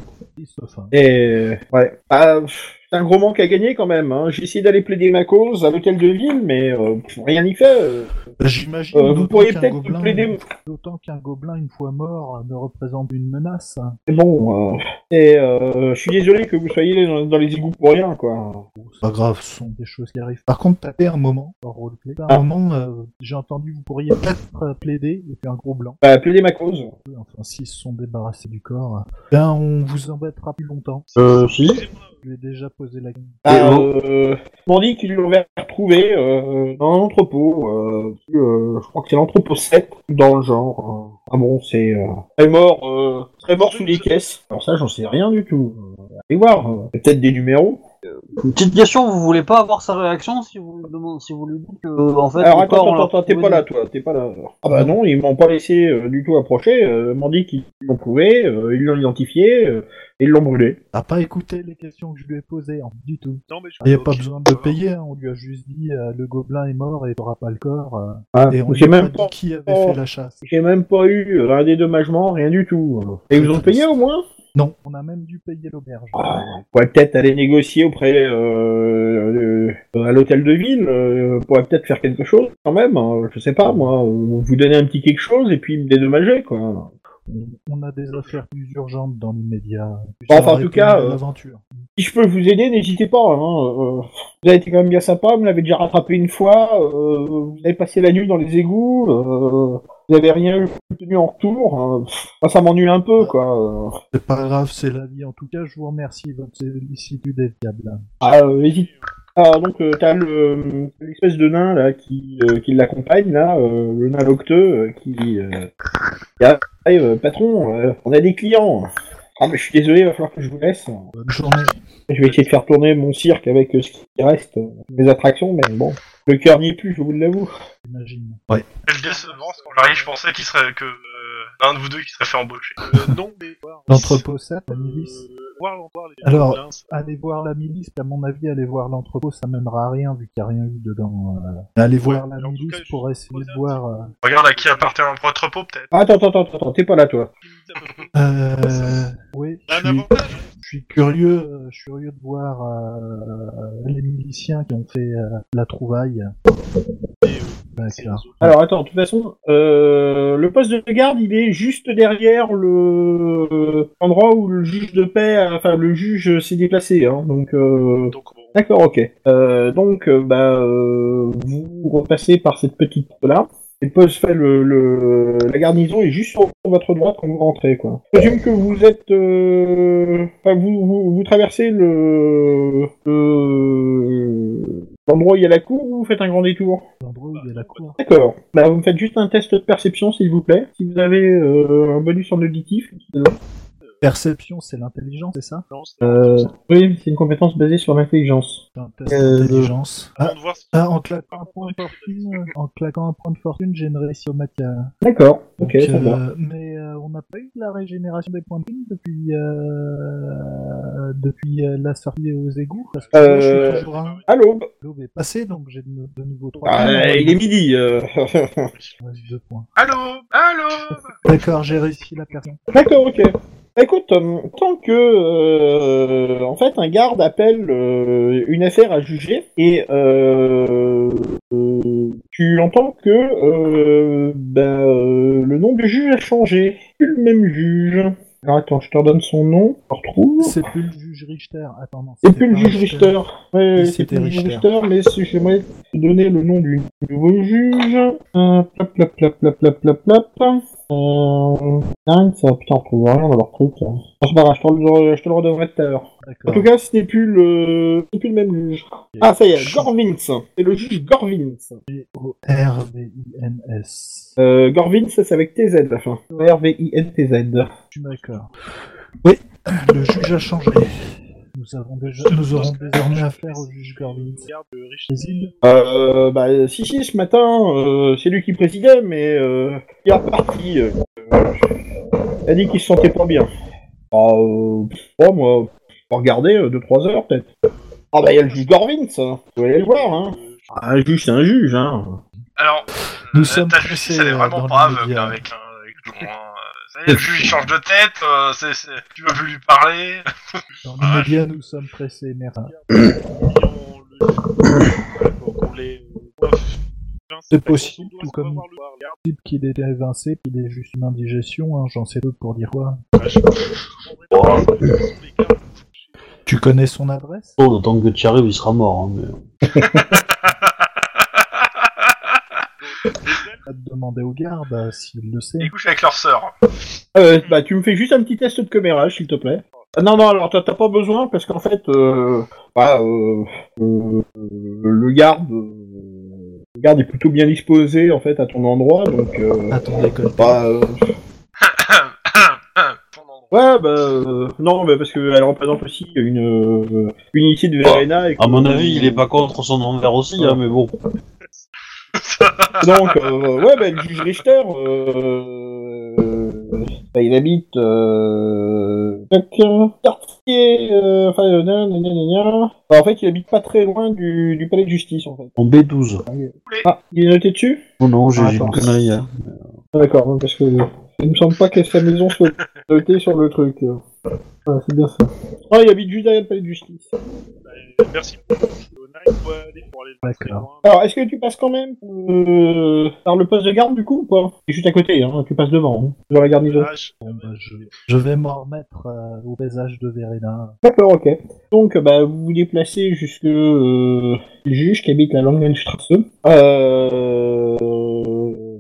Et ouais, ah, pff, c'est un gros manque à gagner quand même. Hein. J'ai essayé d'aller plaider ma cause à l'hôtel de ville, mais euh, rien n'y fait. euh. J'imagine. Euh, vous pourriez peut-être plaider. D'autant qu'un gobelin, une fois mort, ne représente une menace. Mais bon, euh, et euh, je suis désolé que vous soyez dans, dans les égouts pour rien, quoi. C'est pas grave, ce sont des choses qui arrivent. Par contre, tapez un moment, roleplay. Ah. un moment, euh, j'ai entendu, vous pourriez peut-être euh, plaider, et puis un gros blanc. Bah, plaider ma cause. Enfin, s'ils se sont débarrassés du corps, euh, ben, on vous embêtera plus longtemps. Euh, si. Je déjà la question. Ah, euh, ils m'ont dit qu'ils l'avaient retrouvé euh, dans un entrepôt. Euh, euh, je crois que c'est l'entrepôt 7, dans le genre. euh. Ah bon, c'est... Euh, très mort, euh, très mort sous les caisses. Alors ça, j'en sais rien du tout. Allez voir, euh, peut-être des numéros. Une petite question, vous voulez pas avoir sa réaction si vous lui demandez, si vous lui dites que en fait. Alors le attends, corps, on attends, l'a attends, t'es retrouvé pas là, toi, t'es pas là. Ah bah non, ils m'ont pas laissé euh, du tout approcher. Euh, ils m'ont dit qu'ils l'ont trouvé, euh, ils l'ont identifié, euh, et ils l'ont brûlé. T'as pas écouté les questions que je lui ai posées, hein, du tout. Non, mais je Il n'y a pas besoin de payer, hein, on lui a juste dit euh, le gobelin est mort et t'auras pas le corps. euh, Ah, et on lui J'ai a même pas pas, dit qui avait Oh. fait la chasse. j'ai même pas eu euh, un dédommagement, rien du tout. Et ils vous ont payé au moins Non, on a même dû payer l'auberge. Ah, On pourrait peut-être aller négocier auprès euh, euh, à l'hôtel de ville. Euh, on pourrait peut-être faire quelque chose quand même. hein, je sais pas moi. Vous donner un petit quelque chose et puis me dédommager quoi. On- a des affaires plus urgentes dans l'immédiat. Enfin, Ça en tout cas, euh. Si je peux vous aider, n'hésitez pas. Hein. euh, vous avez été quand même bien sympa. Vous m'avez déjà rattrapé une fois. euh, vous avez passé la nuit dans les égouts. Euh, vous avez rien obtenu en retour. hein. Ça m'ennuie un peu quoi. euh. C'est pas grave, c'est la vie. En tout cas, je vous remercie. Votre sollicitude est fiable. Ah, euh, hésite. Ah, donc euh, t'as le l'espèce de nain là qui, euh, qui l'accompagne là, euh, le nain locteux euh, qui, euh, qui arrive, euh, patron, euh, on a des clients. Ah mais je suis désolé, il va falloir que je vous laisse. Bonne journée. Je vais essayer de faire tourner mon cirque avec euh, ce qui reste, euh, mes attractions, mais bon, le cœur n'y est plus, je vous l'avoue. J'imagine. Quelle décevance quand j'arrive, je pensais qu'il serait que euh, l'un de vous deux qui serait fait embaucher. Euh, non, mais. L'entrepôt 7, la milice. Euh, voir, Alors- Allez voir la milice, à mon avis, aller voir l'entrepôt, ça mènera à rien vu qu'il n'y a rien eu dedans. euh. Allez voir la milice cas, pour essayer de voir. euh, Regarde à qui appartient un entrepôt peut-être. Ah, Attends, attends, attends, attends, t'es pas là toi. Euh, oui, Un avantage suis curieux, euh, je suis curieux de voir euh, les miliciens qui ont fait euh, la trouvaille. euh. Alors attends, de toute façon, euh, le poste de garde, il est juste derrière le endroit où le juge de paix, enfin le juge s'est déplacé, hein, donc... Euh... D'accord, ok. Euh, donc, euh, bah, euh, vous repassez par cette petite là. Et poste fait le, le, la garnison est juste sur votre droite quand vous rentrez, quoi. Je présume que vous êtes, euh, enfin, vous, vous, vous traversez le, le, l'endroit où il y a la cour ou vous faites un grand détour? L'endroit où il y a la cour. D'accord. Bah, vous me faites juste un test de perception, s'il vous plaît. Si vous avez euh, un bonus en auditif. Perception, c'est l'intelligence, c'est ça? Euh, oui, c'est une compétence basée sur l'intelligence. Test Euh, d'intelligence. Ah, ah, en claquant un point de fortune, en claquant un point de fortune, j'ai une réussite au matière. D'accord. Ok, Donc, ça va. euh, mais euh, on n'a pas eu de la régénération des points de vie depuis euh, depuis euh, la sortie aux égouts parce que moi, je suis toujours un. À l'aube. L'aube est passée donc j'ai de, de nouveau 3 Ah, il est midi. euh. deux points. Allô? Allô? D'accord, j'ai réussi la personne. D'accord, ok. Écoute, euh, tant que euh, en fait un garde appelle euh, une affaire à juger et euh, euh, tu entends que euh, ben, euh, le nom du juge a changé, plus le même juge. Alors attends, je te redonne son nom, je retrouve. C'est plus le juge Richter. Attends, non. C'est plus le juge Richter. Ouais, c'est c'était plus le juge Richter. Richter, mais si j'aimerais te donner le nom du nouveau juge. Euh, plap, plap, plap, plap, plap, plap, plap. Euh, dingue, ça, putain, on retrouve rien dans leur truc. là. C'est pas grave, je te le, je te le redonnerai tout à l'heure. En tout cas, ce n'est plus le, plus le même juge. Ah, ça y est, Gorvins. C'est le juge Gorvins. R-V-I-N-S. Euh, Gorvins, c'est avec TZ à la fin. R-V-I-N-T-Z. Je suis d'accord. Oui, le juge a changé. Nous avons déjà, nous aurons désormais affaire au juge. Les îles Euh, bah, si, si, ce matin, euh, c'est lui qui présidait, mais euh, il est reparti. Euh, euh, il a dit qu'il se sentait pas bien. Ah, euh, oh, moi, faut regarder 2-3 heures peut-être. Ah, bah, il y a le juge Gorvins, hein. Vous allez le voir, hein. Ah, un juge, c'est un juge, hein. Alors, Nous euh, sommes ta justice, elle est euh, vraiment brave avec, un- avec le Le juge il change de tête, euh, c'est, c'est- tu veux plus lui parler. Dans l'immédiat, nous sommes pressés, le- Vincent, C'est possible, tout comme- le Type qu'il est évincé, qu'il est juste une indigestion, hein, j'en sais peu pour dire quoi. Tu connais son adresse? Oh, d'autant que tu arrives, il sera mort. Hein, mais... Te demander au garde euh, s'il le sait. Ils couchent avec leur sœur. Euh, bah, tu me fais juste un petit test de commérage, s'il te plaît. Ah, non, non, alors t'as pas besoin, parce qu'en fait, euh, bah, euh, euh, le garde, euh, le garde est plutôt bien disposé, en fait, à ton endroit, donc, euh, ton école. bah, euh, ouais, bah, euh, non, bah, parce qu'elle représente aussi une, euh, une unité de Verena. Et que- À mon avis, il est pas contre son envers aussi, hein, mais bon. Donc, euh, ouais, bah, le juge Richter, euh, bah, il habite, euh, quartier, euh, enfin, euh, nan, nan, nan, nan, nan. Bah, en fait, il habite pas très loin du, du palais de justice, en fait. En B12. Ah, il est noté dessus? Oh non, j'ai Ah, une connerie. hein. Ah, D'accord, parce que il me semble pas que sa maison soit notée sur le truc. euh. Ah, c'est bien ça. Ah, il habite juste derrière le palais de justice. Bah, Merci. D'accord. Alors, est-ce que tu passes quand même euh, par le poste de garde, du coup, ou pas C'est juste à côté, hein, tu passes devant, hein, dans la garnison. Ah, je- Bon, bah, je... je vais m'en remettre euh, au paysage de Verena. D'accord, ok. Donc, bah, vous vous déplacez jusque euh, le juge qui habite la Langenstrasse. Euh...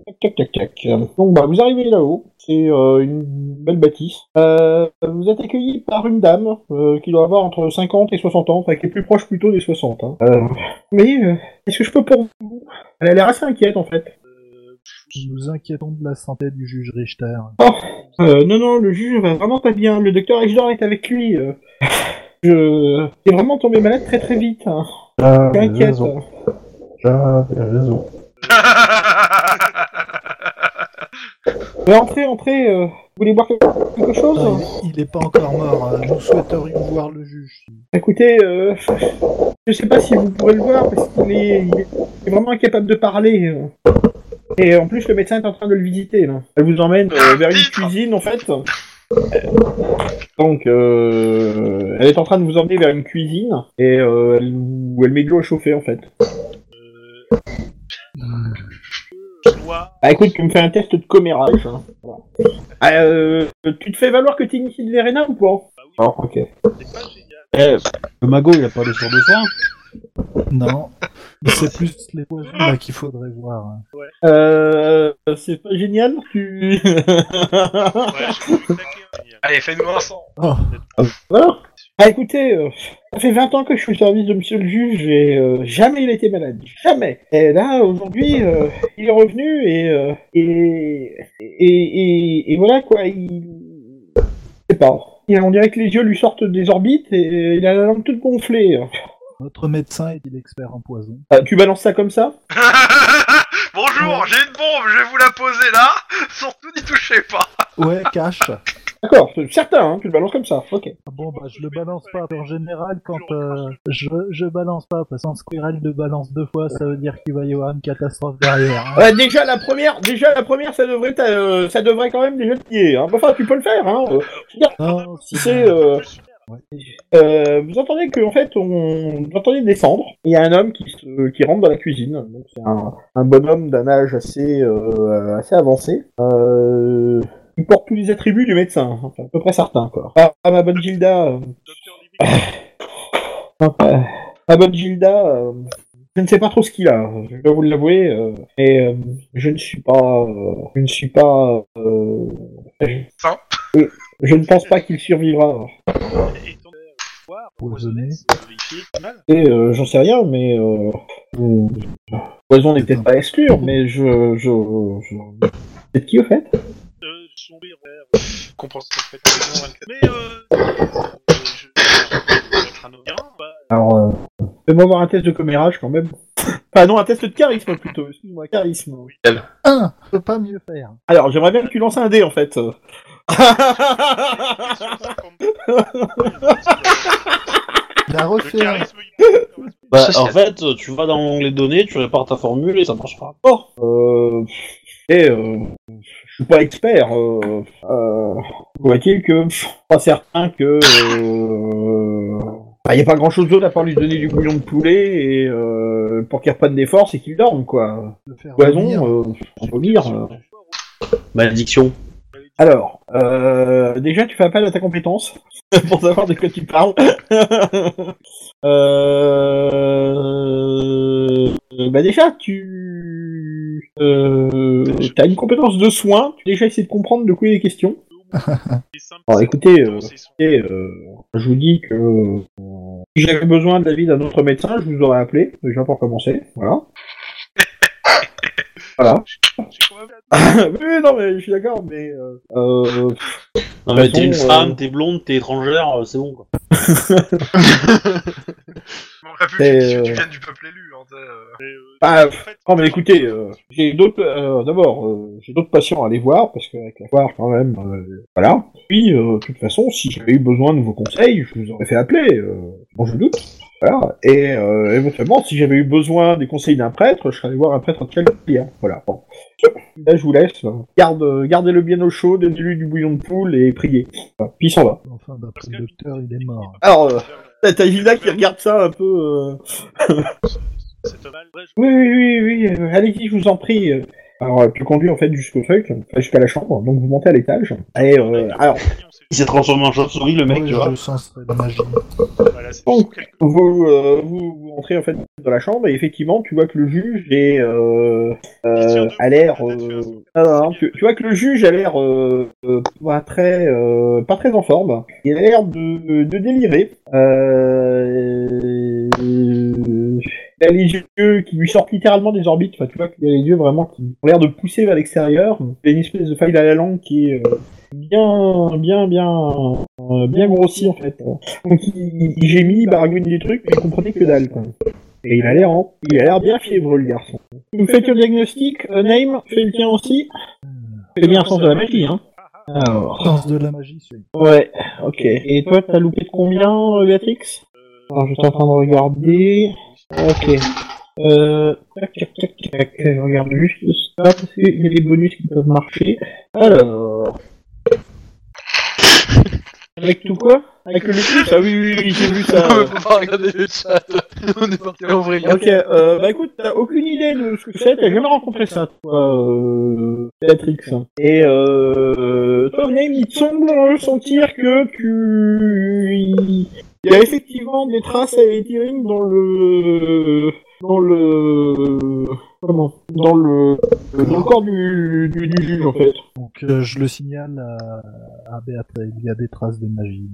Tac, tac, tac, tac. Donc, bah, vous arrivez là-haut. C'est euh, une belle bâtisse. Euh, vous êtes accueilli par une dame euh, qui doit avoir entre 50 et 60 ans, enfin qui est plus proche plutôt des 60. Hein. Euh, mais euh, est-ce que je peux pour vous? Elle a l'air assez inquiète en fait. euh, Nous inquiétons de la santé du juge Richter. Euh, non, non, le juge va vraiment pas bien. Le docteur Ejdor est avec lui. euh. Je... Il est vraiment tombé malade très très vite. Hein. J'avais raison. J'avais raison. Mais entrez, entrez. euh, Vous voulez boire quelque chose? Ah, il, il est pas encore mort. euh, Nous souhaiterions voir le juge. Écoutez, euh, je sais pas si vous pourrez le voir parce qu'il est, il est- il est vraiment incapable de parler. euh. Et en plus, le médecin est en train de le visiter. Là. Elle vous emmène euh, vers une cuisine en fait. Donc, euh, elle est en train de vous emmener vers une cuisine et euh, elle, où elle met de l'eau à chauffer en fait. Dois. Ah écoute, tu me fais un test de commérage. hein. Voilà. Ah, euh, tu te fais valoir que t'es initié de Verena ou pas? Bah oui, Ah, ok. c'est pas génial. Eh, le magot, il a pas de sur de soin Non, mais c'est plus les poisons là qu'il faudrait voir. hein. Euh, c'est pas génial, tu... Ouais, je génial. Allez, fais-nous un sang. Oh, voilà. Ah écoutez, euh, ça fait 20 ans que je suis au service de monsieur le juge et euh, jamais il a été malade. Jamais. Et là, aujourd'hui, euh, il est revenu et, euh, et, et, et, et voilà quoi, il... Je sais pas. Il- On dirait que les yeux lui sortent des orbites et il a la langue toute gonflée. notre médecin est-il expert en poison? Ah, tu balances ça comme ça? Bonjour, j'ai une bombe, je vais vous la poser là. Surtout n'y touchez pas. Ouais, cache. D'accord, c'est certain, hein, tu le balances comme ça, ok. Ah Bon bah je le balance pas. En général, quand euh, je je balance pas, parce qu'en Squirrel le balance deux fois, ça veut dire qu'il va y avoir une catastrophe derrière. hein. Ouais, déjà la première, déjà la première, ça devrait, t'a- euh, ça devrait quand même déjà te lier. Hein. Enfin, tu peux le faire. Hein. Euh, Non, c'est, euh, euh, vous entendez que en fait, on, vous entendez descendre. Il y a un homme qui, se, qui rentre dans la cuisine. Donc c'est un, un bonhomme d'un âge assez, euh, assez avancé. Euh, il porte tous les attributs du médecin, enfin, à peu près certain quoi. Ah, ah, ma bonne Gilda. euh, ah, ma bonne Gilda. euh, je ne sais pas trop ce qu'il a, je dois vous l'avouer, euh, mais euh, je ne suis pas, euh, je ne suis pas, euh, je, je ne pense pas qu'il survivra. Et euh, j'en sais rien, mais euh, euh, poison n'est peut-être pas exclure, mais je, je, je... c'est qui au fait? Euh, Mais euh, euh, je vais bah, Alors, euh, fais-moi voir un test de commérage quand même. Enfin non, un test de charisme plutôt. Excuse-moi, charisme. Un, je pas mieux faire. Alors, j'aimerais bien que tu lances un dé en fait. Il a Bah, en fait, tu vas dans l'onglet données, tu répares ta formule et ça marchera. Bon, euh, et euh, suis pas expert. Euh, euh, voit-il que je suis pas certain que euh, bah, y a pas grand chose d'autre à part lui donner du bouillon de poulet et euh, pour qu'il reprenne des forces et qu'il dorme quoi. Poison, euh, on peut lire. euh. Malédiction. Alors, euh, déjà, tu fais appel à ta compétence pour savoir de quoi tu parles. euh, bah déjà, tu euh, as une compétence de soin. Tu as déjà essayé de comprendre de quoi il est question. Alors, écoutez, euh, Et euh, je vous dis que euh, si j'avais besoin de l'avis d'un autre médecin, je vous aurais appelé, déjà pour commencer. Voilà. Voilà. oui, oui, non, mais je suis d'accord, mais. Euh, euh, Non mais t'es une femme, euh, t'es blonde, t'es étrangère, euh, c'est bon quoi. On aurait pu Et, que tu euh, viennes du peuple élu. Hein, t'sais, euh. Ah, Non, mais écoutez, euh, j'ai d'autres. euh, D'abord, euh, j'ai d'autres patients à aller voir parce qu'avec la foire, quand même, euh, voilà. Puis, euh, de toute façon, si j'avais eu besoin de vos conseils, je vous aurais fait appeler. Euh, bon, je doute. Voilà. Et euh, éventuellement, si j'avais eu besoin des conseils d'un prêtre, je serais allé voir un prêtre de Chaldia. Voilà. Bon. Là, je vous laisse. Garde, euh, gardez-le bien au chaud, donnez-lui du bouillon de poule et priez. Puis il s'en va. Enfin, d'après le docteur, il est mort. Alors, euh, t'as t'as Gilda qui regarde ça un peu. euh, C'est mal. Ouais, je- Oui, oui, oui, oui, euh, allez-y, je vous en prie. Alors, tu conduis en fait jusqu'au truc, enfin, jusqu'à la chambre, donc vous montez à l'étage. Et euh, alors, Il s'est transformé en chauve-souris le mec, Oui, tu vois. magie. Voilà, c'est Donc, vous, euh, vous, vous rentrez en fait dans la chambre et effectivement, tu vois que le juge est euh, euh, a l'air. Euh, ah, tu, tu vois que le juge a l'air euh, euh, pas très euh, pas très en forme. Il a l'air de, de délirer. Euh, il a les yeux qui lui sortent littéralement des orbites. Enfin, tu vois qu'il a les yeux vraiment qui ont l'air de pousser vers l'extérieur. Il a une espèce de faille à la langue qui est euh, bien, bien, bien, euh, bien grossie en fait. Donc il, il gémit, baragouine des trucs, mais il comprenait que dalle. Quoi. Et il a l'air, il a l'air bien fiévreux le garçon. Vous faites le diagnostic, euh, Name, fais le tien aussi. C'est bien un sens de la magie, hein. Alors, Sens de la magie, celui ouais, ok. Et toi, t'as loupé de combien, Béatrix Alors, je suis en train de regarder. Ok. Euh, tac, tac, tac, tac. Je regarde juste ça parce qu'il y a des bonus qui peuvent marcher. Alors. Avec tout quoi? Avec le luxe Ah oui, oui, oui, j'ai vu ça. On peut pas regarder le chat. On est parti en vrai. Ok, euh, bah écoute, t'as aucune idée de ce que c'est, t'as jamais rencontré ça, toi, euh, Béatrix. Et euh, toi, Name, il te semble sentir que tu... Il y a effectivement des traces à Ethering dans le... dans le... comment Dans le... dans le corps du, du, du juge, en fait. Donc euh, je le signale à, à Béatrice, il y a des traces de magie.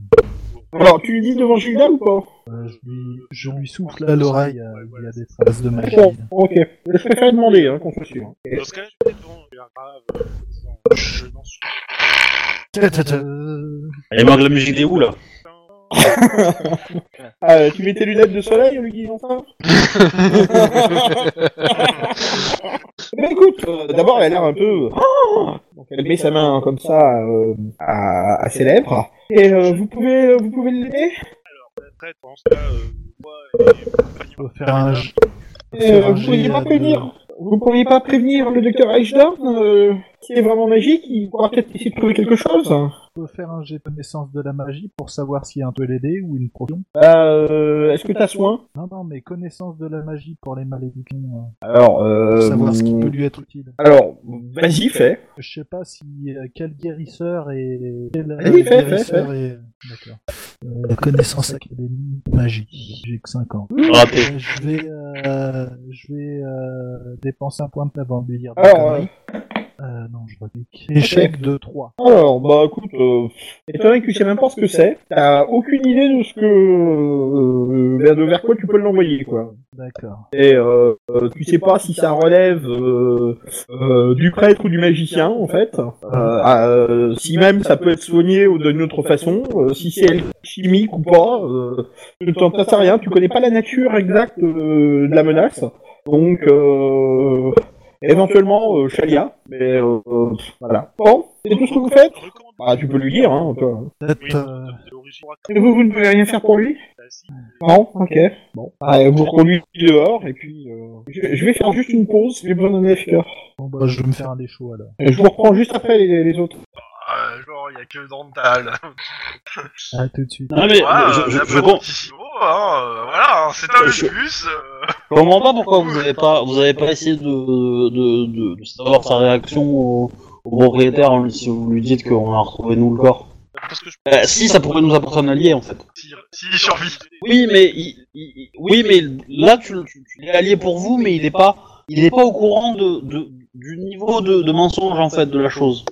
Alors, tu lui dis devant Gilda ou pas? Euh, je, lui, je lui souffle à l'oreille, euh, il y a des traces de magie. Bon, ok. Je préfère demander, hein, qu'on soit sûr. Dans ce cas-là, je vais devant grave. euh, en disant, Je n'en suis Euh, Il manque la musique des houes là? Ah, tu mets tes lunettes de soleil en lui disant ça Bah écoute, euh, d'abord elle a l'air un peu... Donc elle met sa main comme ça euh, à, à ses lèvres. Et euh, vous pouvez vous pouvez l'aider Après, dans ce cas, euh, moi et faire un euh, Vous pourriez pas euh, Vous pourriez pas prévenir le docteur Eichhorn euh, S'il est vraiment magique, il pourra peut-être essayer de trouver quelque chose. faut faire un jet de connaissance de la magie pour savoir s'il y a un l'aider ou une potion. Euh, Est-ce que t'as soin? Non, non, mais connaissance de la magie pour les malédictions, euh, Alors, pour euh, savoir ce qui peut lui être utile. Alors, vas-y, fais. Je sais pas si euh, quel guérisseur est quel Vas-y, fais, guérisseur est d'accord. Euh, connaissance académie magie. J'ai que 5 ans. Raté. Euh, je vais euh, je vais euh, dépenser un point de table avant de lui dire Alors. Euh, non, je reclique. Échec de 3. Alors, bah écoute, euh, étant donné que tu sais même pas ce que c'est, t'as aucune idée de ce que... Euh, vers, de vers quoi tu peux l'envoyer, quoi. D'accord. Et euh, euh, tu sais pas si ça relève euh, euh, du prêtre ou du magicien, en fait. Euh, euh, si même ça peut être soigné ou d'une autre façon, euh, si c'est chimique ou pas, euh, tu t'en sais rien, tu connais pas la nature exacte euh, de la menace. Donc, euh, éventuellement, euh, Chalia, mais euh, euh, voilà. Bon, c'est tout ce que vous faites Ah, tu peux lui dire, hein, toi. Euh. Et vous, vous ne pouvez rien faire pour lui. Non, ok. Bon. Ah, vous reconduisez dehors, et puis... euh, je, je vais faire juste une pause, j'ai besoin d'un AFK. Bon, bah, je vais me faire un shows alors. Et je vous reprends juste après les, les autres. Euh, genre, il y a que Dental. À tout de suite. Non mais je, euh, je, hein, euh, voilà, hein, c'est un Je- bus. euh, je comprends pas pourquoi vous avez pas vous avez pas essayé de, de, de, de savoir sa réaction au, au propriétaire hein, si vous lui dites qu'on a retrouvé nous le corps. Parce que je Euh, si ça pourrait nous apporter un allié en fait. S'il s'il survit. Oui mais il, il- oui mais là tu, le- tu, tu l'es allié pour vous mais il est pas il est pas au courant de, de du niveau de, de mensonge en fait de la chose.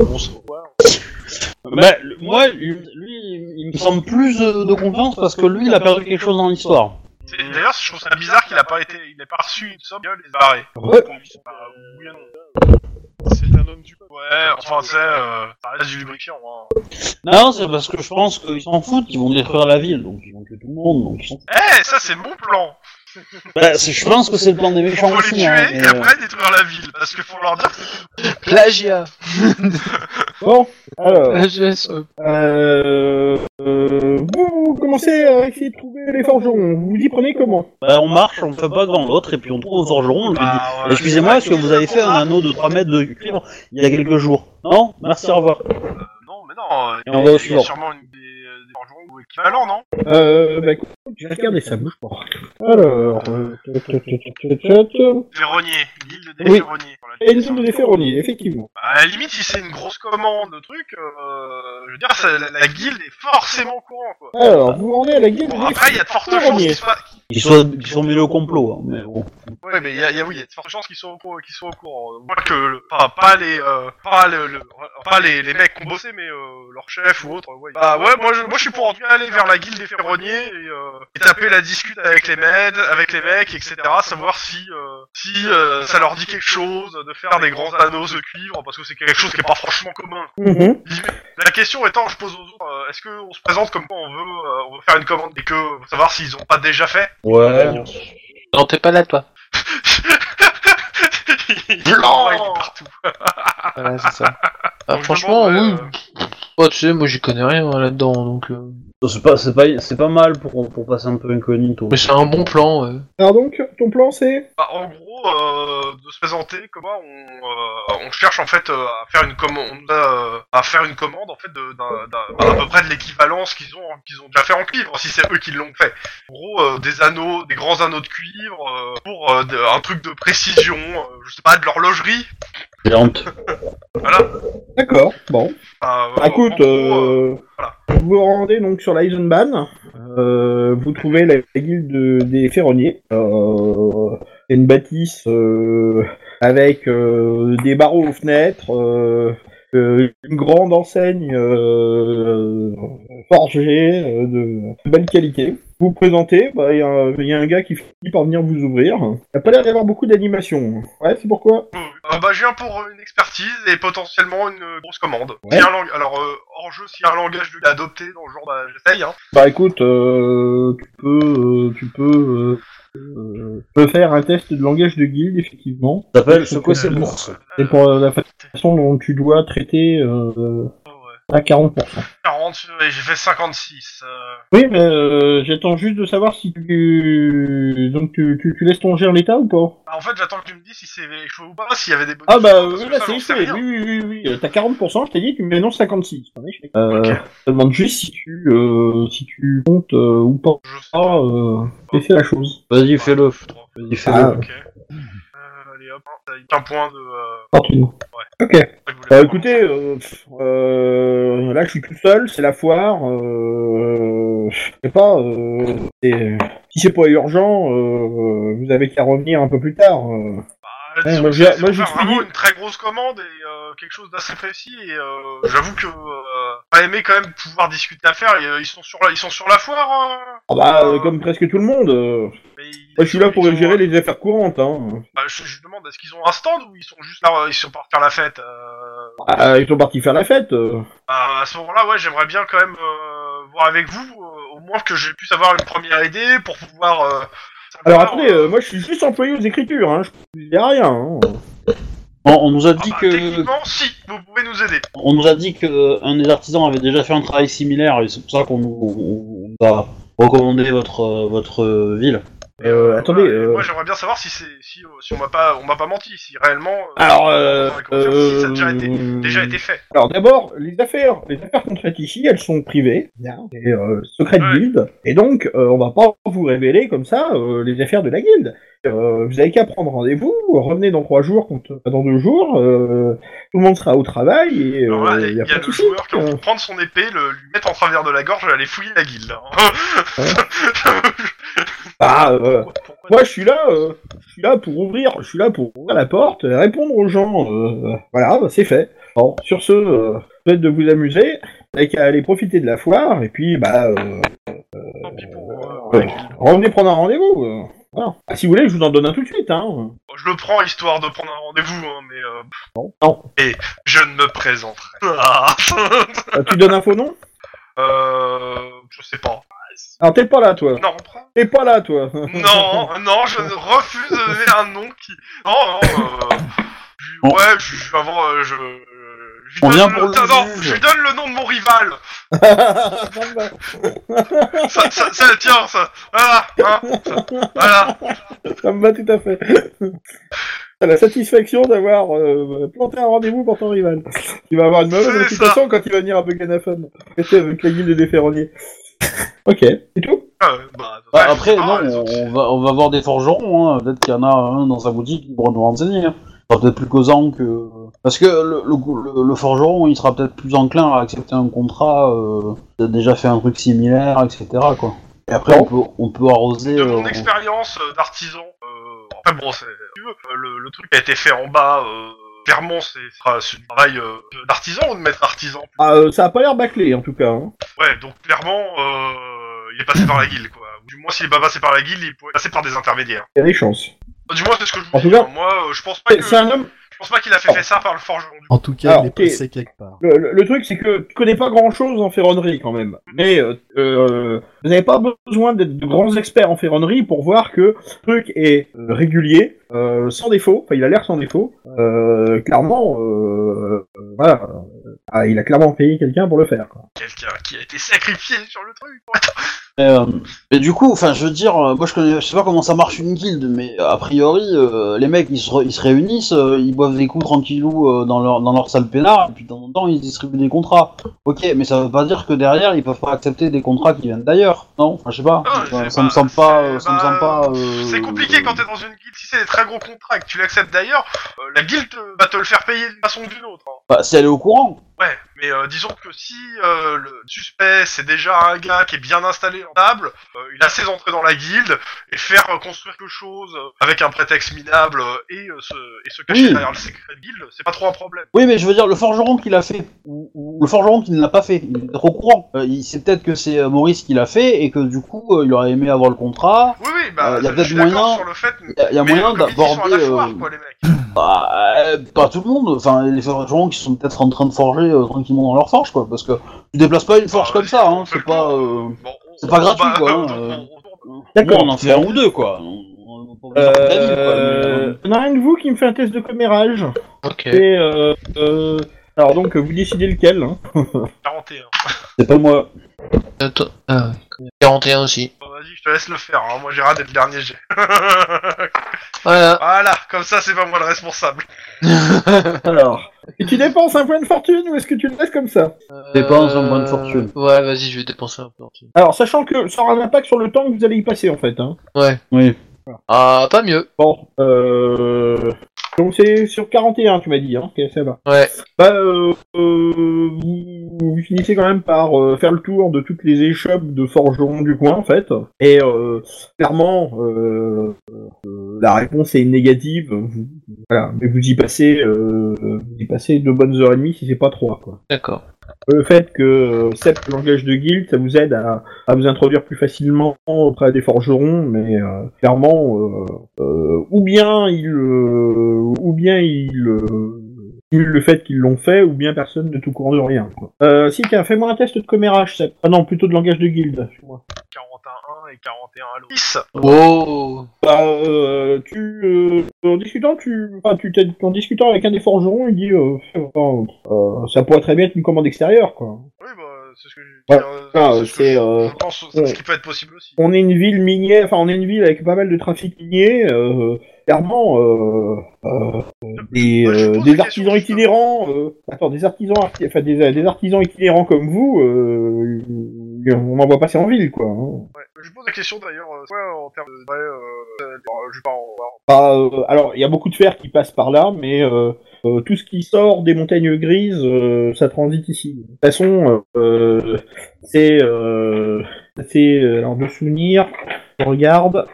On se revoit. Bah, le- moi lui, il me semble plus de, de confiance parce que lui il a perdu quelque chose dans l'histoire. C'est- D'ailleurs, je trouve ça bizarre qu'il a pas été, il ait pas reçu une somme, il les barré. Ouais. Oui et non. C'est un homme du peuple. Ouais, enfin, tu sais, euh, ça reste du lubrifiant, hein. Non c'est parce que je pense qu'ils s'en foutent, ils vont détruire la ville donc ils vont tuer tout le monde donc ils s'en Eh, ça c'est mon plan. Bah, je pense que c'est le plan des méchants Faut les aussi. tuer Hein, et euh, après détruire la ville, parce qu'il faut leur dire que c'est Plagiat. Bon, alors... Plagiat. Euh, euh, vous, commencez à essayer de trouver les forgerons. Vous vous y prenez comment? Bah, on marche, on fait pas devant l'autre, et puis on trouve au forgeron, on lui dit Ah, ouais. Excusez-moi, est-ce que vous avez fait un anneau de 3 mètres de cuivre il y a quelques jours? Non? Merci, au revoir. Non, mais non, euh, Et on va au il y a suivant. sûrement une, des, euh, des ou équivalents, non Euh, bah écoute, j'ai regardé ça, bouge pas. Alors, euh, tut, tut, tut. Ferronnier, guilde des Oui. ferronniers. Voilà, Et une zone de ferronnier, effectivement. Bah, à la limite, si c'est une grosse commande de trucs, euh, je veux dire, ça- la, la guilde est forcément au courant, quoi. Alors, vous rendez à la guilde Bon, des après, il y a de fortes chances ferronniers. qu'ils soient... Ils sont, ils sont mêlés au complot, hein, mais bon. Ouais, mais il y a, il y a- oui, il y a de fortes chances qu'ils soient au courant, qu'ils soient au courant. Moi que, le- pas, pas les, euh, pas le, le- pas les, les mecs qui ont bossé, mais euh, leur chef ou autre. Ouais. Bah ouais, moi je, moi je suis pour en tout cas aller vers la guilde des ferronniers et, euh, et taper la discute avec les meds, avec les mecs, etc. Savoir si, euh, si euh, ça leur dit quelque chose de faire des grands anneaux de cuivre, parce que c'est quelque chose qui est pas franchement commun. Mhm. La question étant, je pose aux autres, euh, est-ce qu'on se présente comme quoi on veut, euh, on veut faire une commande et que savoir s'ils ont pas déjà fait? Ouais. Non, t'es pas là, toi. Blanc, il est partout. Voilà, c'est ça. Ah, franchement, oui. euh, Oh, tu sais, moi j'y connais rien hein, là-dedans, donc. euh, C'est pas, c'est pas, c'est pas mal pour, pour passer un peu incognito. Mais c'est un bon plan, ouais. Alors donc, ton plan c'est Bah, en gros, euh, de se présenter, comment on, euh, on cherche en fait euh, à faire une commande, euh, à faire une commande en fait de, d'un, d'un- à peu près de l'équivalence qu'ils ont, qu'ils ont déjà fait en cuivre, si c'est eux qui l'ont fait. En gros, euh, des anneaux, des grands anneaux de cuivre euh, pour euh, de- un truc de précision, euh, je sais pas, de l'horlogerie. Honte. D'accord, bon. Enfin, euh, Bah, écoute, gros, euh, euh, voilà. Vous vous rendez donc sur l'Eisenbahn. Euh, vous trouvez la, la guilde de- des ferronniers. Euh, c'est une bâtisse euh, avec euh, des barreaux aux fenêtres, euh, euh, une grande enseigne euh, forgée euh, de, de belle qualité. Vous vous présentez, bah, il y, a un- il y a un gars qui finit par venir vous ouvrir. Il n'y a pas l'air d'y avoir beaucoup d'animation. Ouais, c'est pourquoi? Euh, bah, je viens pour euh, une expertise et potentiellement une euh, grosse commande. Ouais. Un lang- Alors, euh, hors jeu, s'il y a un langage de adopté dans le genre, bah, j'essaye. Hein. Bah écoute, euh, tu peux, euh, tu peux, euh, euh, tu peux faire un test de langage de guilde effectivement. Ça s'appelle. C'est pour la façon dont tu dois traiter. À 40%. 40, et j'ai fait 56. Euh... Oui, mais euh, j'attends juste de savoir si tu, donc tu, tu, tu laisses ton ger en l'état ou pas? Bah, en fait, j'attends que tu me dises si c'est chaud ou pas, s'il y avait des bonus. Ah bah que là c'est rien. Oui oui oui oui. Euh, T'as 40%. Je t'ai dit tu me non 56. En effet. Euh, Ok. Je te demande juste si tu, euh, si tu comptes euh, ou pas. Je sais Ah, euh, laisser la chose. Vas-y, fais-le. Vas-y, fais-le. Ah. Ok. Euh, hop, est, un point de. Euh... Tranquillement. Ouais. Ok. Bah voir. écoutez, euh, pff, euh, là je suis tout seul, c'est la foire. Euh, je sais pas. Euh, si c'est pas urgent, euh, vous avez qu'à revenir un peu plus tard. Euh. Ouais, moi, j'ai- vraiment une très grosse commande et euh, quelque chose d'assez précis. Et euh, j'avoue que euh, j'aurais aimé quand même pouvoir discuter à faire. Et, euh, ils sont sur la, ils sont sur la foire. hein Ah bah euh, comme presque tout le monde. euh, Mais ils- moi je suis là pour ont- gérer les affaires courantes. Hein. Bah, je, je demande, est-ce qu'ils ont un stand ou ils sont juste là, ils sont partis faire la fête euh... Ah, ils sont partis faire la fête. euh. Bah, à ce moment-là, ouais, j'aimerais bien quand même euh, voir avec vous, euh, au moins que j'ai puisse avoir une première idée pour pouvoir. Euh, Alors savoir, attendez, euh, euh, moi je suis juste employé aux écritures. Hein. Je dis rien. Hein. On, on nous a Ah dit bah, que Techniquement, si, vous pouvez nous aider. on nous a dit que un des artisans avait déjà fait un travail similaire et c'est pour ça qu'on nous, on- on a recommandé votre euh, votre euh, ville. Euh, attendez, voilà, et euh, Moi, j'aimerais bien savoir si c'est si, euh, si on m'a pas on m'a pas menti, si réellement. euh, Alors, euh, confiance, si ça a déjà été, euh, déjà été fait. Alors d'abord, les affaires, les affaires qu'on traite ici, elles sont privées, bien, et euh, secret de Ouais. guilde, et donc euh, on va pas vous révéler comme ça euh, les affaires de la guilde. Euh, vous avez qu'à prendre rendez-vous, revenez dans trois jours, dans deux jours, euh, tout le monde sera au travail et euh, il y y a a, pas le joueur qui euh. va prendre son épée, le, lui mettre en travers de la gorge et aller fouiller la guilde. hein. Ah, euh, moi je suis là, euh, je suis là pour ouvrir, je suis là pour ouvrir la porte, et répondre aux gens. euh, voilà, bah, c'est fait. Bon, sur ce, euh, peut-être de vous amuser, avez qu'à aller profiter de la foire, et puis bah. Euh, Tant pis pour, euh, revenez prendre un rendez-vous. euh, voilà. Ah, si vous voulez, je vous en donne un tout de suite. Hein. Je le prends histoire de prendre un rendez-vous, hein, mais euh, Non. non. je ne me présenterai. Ah. Euh, tu donnes un faux nom? Euh, je sais pas. Alors t'es pas là, toi. Non, T'es pas là, toi. non, non, je refuse de donner un nom qui. Non, non. Euh... Ouais, je, je, avant, euh, je. je lui On donne vient le- pour le non, je lui donne le nom de mon rival. ça, Ça, ça, ça tiens, ça. Voilà, hein, ça- voilà. me va tout à fait. T'as la satisfaction d'avoir euh, planté un rendez-vous pour ton rival. Il va avoir une mauvaise réputation quand il va venir à Buganafon. Rester avec la guilde des ferronniers. Ok, c'est tout? Euh, bah, Bah, ouais, je après pas, non, on va on va voir des forgerons. Hein. Peut-être qu'il y en a un dans sa boutique qui pourra nous renseigner. Hein. Peut-être plus causant que parce que le, le, le- le forgeron il sera peut-être plus enclin à accepter un contrat. Euh, qui a déjà fait un truc similaire, etc. Quoi. Et après on peut on peut arroser. de euh, mon expérience euh, d'artisan, euh, après bon, c'est, euh, le, le truc a été fait en bas, euh, clairement c'est, du travail euh, d'artisan ou de maître artisan ah, euh, Ça a pas l'air bâclé, en tout cas. Hein. Ouais, donc clairement, euh, il est passé par la guilde, quoi. Ou du moins, s'il est pas passé par la guilde, il pourrait passer par des intermédiaires. Il y a des chances. Du moins, c'est ce que je vous En dis. tout cas- hein. Moi, euh, je pense pas que, C'est un homme... je pense pas qu'il a fait, fait ça par le forgeron. Du coup. En tout cas, Alors, il est passé quelque part. Le, le- le truc, c'est que tu connais pas grand-chose en ferronnerie, quand même. Mais euh, euh, vous n'avez pas besoin d'être de grands experts en ferronnerie pour voir que le truc est euh, régulier, euh, sans défaut. Enfin, il a l'air sans défaut. Euh, clairement, euh, voilà. Ah, il a clairement payé quelqu'un pour le faire. Quelqu'un qui a été sacrifié sur le truc. quoi. Et, euh, et du coup, enfin, je veux dire, moi je connais, je sais pas comment ça marche une guilde, mais a priori, euh, les mecs ils se, re- ils se réunissent, euh, ils boivent des coups tranquillou euh, dans leur dans leur salle pénard, et puis de temps en temps ils distribuent des contrats. Ok, mais ça veut pas dire que derrière ils peuvent pas accepter des contrats qui viennent d'ailleurs, non? Enfin, je sais pas. Ça, ça me semble pas, c'est- euh, ça me bah, semble pas. euh, C'est compliqué quand t'es dans une guilde. Si c'est des très gros contrats et que tu l'acceptes d'ailleurs, euh, la guilde euh, va te le faire payer d'une façon ou d'une autre. hein. Bah, si elle est au courant. Ouais, mais euh, disons que si euh, le suspect c'est déjà un gars qui est bien installé en table, euh, il a ses entrées dans la guilde et faire construire quelque chose avec un prétexte minable et, se, et se cacher Oui. derrière le secret de guilde, c'est pas trop un problème. Oui, mais je veux dire, le forgeron qui l'a fait, ou, ou le forgeron qui ne l'a pas fait, il est peut-être au courant. Euh, il sait peut-être que c'est euh, Maurice qui l'a fait et que du coup, euh, il aurait aimé avoir le contrat. Oui, oui, bah, Euh, y a je peut-être suis d'accord moyen- sur le fait. y a- y a mais moyen comme ils sont à d'aborder, la foire, euh, quoi, les mecs. Bah, euh, pas tout le monde. Enfin, les forgerons qui sont peut-être en train de forger euh, tranquillement dans leur forge, quoi. Parce que tu déplaces pas une forge Bah, comme ça, hein. C'est pas. euh, Bon, c'est pas gratuit, bah, quoi, on- hein, euh. D'accord. On en fait un ou deux, quoi. On, on, on Euh, euh, Il y en a un de vous qui me fait un test de commérage. Ok. Et euh, euh, alors donc vous décidez lequel. Hein. 41. C'est pas moi. Attends, ah, ouais. 41 aussi. Bon, vas-y, je te laisse le faire. Hein. Moi, j'ai raté le dernier jet. Voilà. voilà, comme ça, c'est pas moi le responsable. Alors, et tu dépenses un point de fortune ou est-ce que tu le laisses comme ça Dépense un point de fortune. Ouais, vas-y, je vais dépenser un peu de fortune. Alors, sachant que ça aura un impact sur le temps que vous allez y passer en fait. Hein. Ouais. Oui. Ah, pas mieux. Bon, euh... donc c'est sur 41 tu m'as dit, hein. ok ça va. Ouais. Bah, euh, euh, vous, vous finissez quand même par euh, faire le tour de toutes les échoppes de forgerons du coin en fait, et euh, clairement euh, euh, la réponse est négative. Vous, voilà, mais vous y passez, euh, vous y passez deux bonnes heures et demie si c'est pas trois quoi. D'accord. Le fait que euh, cette langage de guild, ça vous aide à, à vous introduire plus facilement auprès des forgerons, mais euh, clairement, euh, euh, ou bien il, euh, ou bien il euh, simule le fait qu'ils l'ont fait, ou bien personne ne tout courant de rien. Quoi. Euh, si tiens, fais-moi un test de commérage, Seb. Ah non, plutôt de langage de guild. excuse-moi. 41. 41 et 41 à l'autre. 10 Wow. Bah, euh, tu, euh, en discutant, tu, enfin, tu t'es- en discutant avec un des forgerons, il dit, euh, enfin, euh, ça pourrait très bien être une commande extérieure, quoi. Oui, bah, c'est ce que je Ouais. euh, Ah, c'est ce que c'est, je- euh, je pense, c'est ouais. ce qui peut être possible aussi. On est une ville minière, enfin, on est une ville avec pas mal de trafic minier. Euh, clairement, euh, euh, des, Moi, je euh, pose des la artisans question, itinérants, euh, attends, des artisans, arti- enfin, des, des artisans itinérants comme vous, euh, on n'en voit passer en ville, quoi. hein. Ouais. Je pose la question d'ailleurs, euh, ouais, en termes de. Ouais, euh, euh, je pas en. Bah, euh, alors, il y a beaucoup de fer qui passe par là, mais euh, euh, tout ce qui sort des montagnes grises, euh, ça transite ici. De toute façon, euh, c'est, euh, c'est, alors de souvenir, je regarde,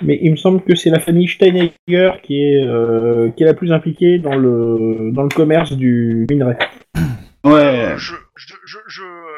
mais il me semble que c'est la famille Steinegger qui est, euh, qui est la plus impliquée dans le, dans le commerce du minerai. Ouais. Je, je, je,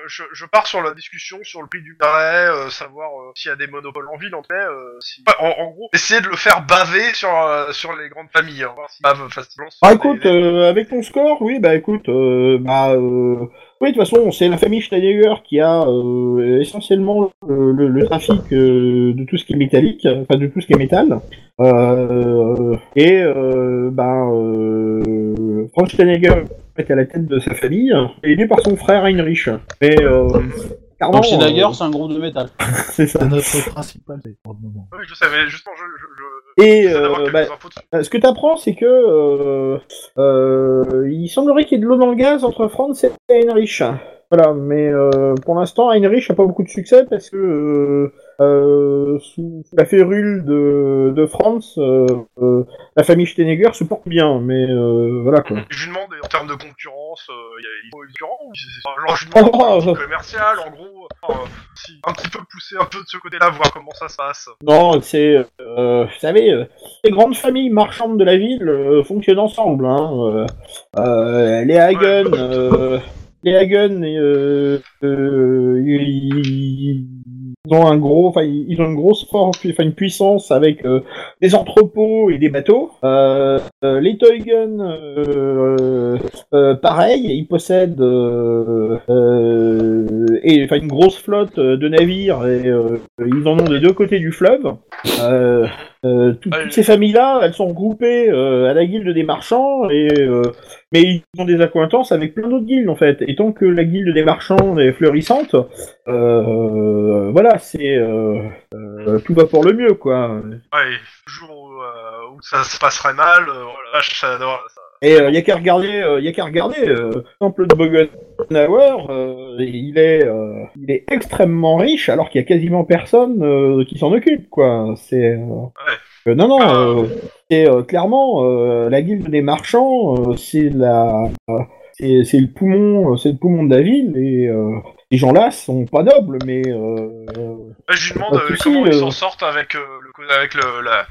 je, je, pars sur la discussion sur le prix du minerai, euh, savoir euh, s'il y a des monopoles en ville, en fait. Euh, si... En, en gros, essayer de le faire baver sur, euh, sur les grandes familles, hein, voir s'ils bavent facilement. Ah les- écoute, euh, avec ton score, oui, bah écoute, euh, bah euh, oui, de toute façon, c'est la famille Steinegger qui a euh, essentiellement le, le- le trafic euh, de tout ce qui est métallique, enfin de tout ce qui est métal. Euh, et euh, bah euh, Franz Steinegger est à la tête de sa famille, aidé par son frère Heinrich. Mais euh, Donc Schneider, euh, c'est un groupe de métal. c'est ça. C'est notre principal pour le moment. Oui, je savais, justement, je. je, je... Et euh, bah. Euh, Ce que tu apprends, c'est que euh, euh, il semblerait qu'il y ait de l'eau dans le gaz entre Franz et Heinrich. Voilà, mais euh, pour l'instant, Heinrich n'a pas beaucoup de succès parce que euh, sous la férule de, de Franz, euh, euh, la famille Steinegger se porte bien, mais voilà quoi. Je lui demande en termes de concurrence, il y a une concurrence demande Oh, oh, oh. commercial, en gros, si, un petit peu pousser un peu de ce côté-là, voir comment ça se passe. Non, c'est, vous savez, les grandes familles marchandes de la ville fonctionnent ensemble. Hein. Les Hagen, les Hagen, ils, un gros, ils ont une grosse force, enfin une puissance avec euh, des entrepôts et des bateaux. Euh, euh, les euh, pareil, ils possèdent et une grosse flotte de navires et ils en ont des deux côtés du fleuve. Euh, tout- toutes ces familles-là, elles sont regroupées euh, à la guilde des marchands, et euh, mais ils ont des accointances avec plein d'autres guildes en fait. Et tant que la guilde des marchands est florissante, euh, voilà, c'est euh, euh, tout va pour le mieux quoi. Ouais, jour où, euh, où ça se passerait mal, euh, voilà, ça, ça- Et il y a qu'à regarder, euh, y a qu'à regarder. Euh, Temple de Bogenauer, euh, il est, euh, il est extrêmement riche alors qu'il y a quasiment personne euh, qui s'en occupe quoi. C'est euh, euh, non non, Ah. euh, c'est euh, clairement euh, la guilde des marchands, euh, c'est la, c'est c'est le poumon, euh, c'est le poumon de la ville et euh, ces gens-là sont pas nobles mais euh, Ouais, je lui demande euh, comment ils euh. s'en sortent avec, euh, le, avec le, la,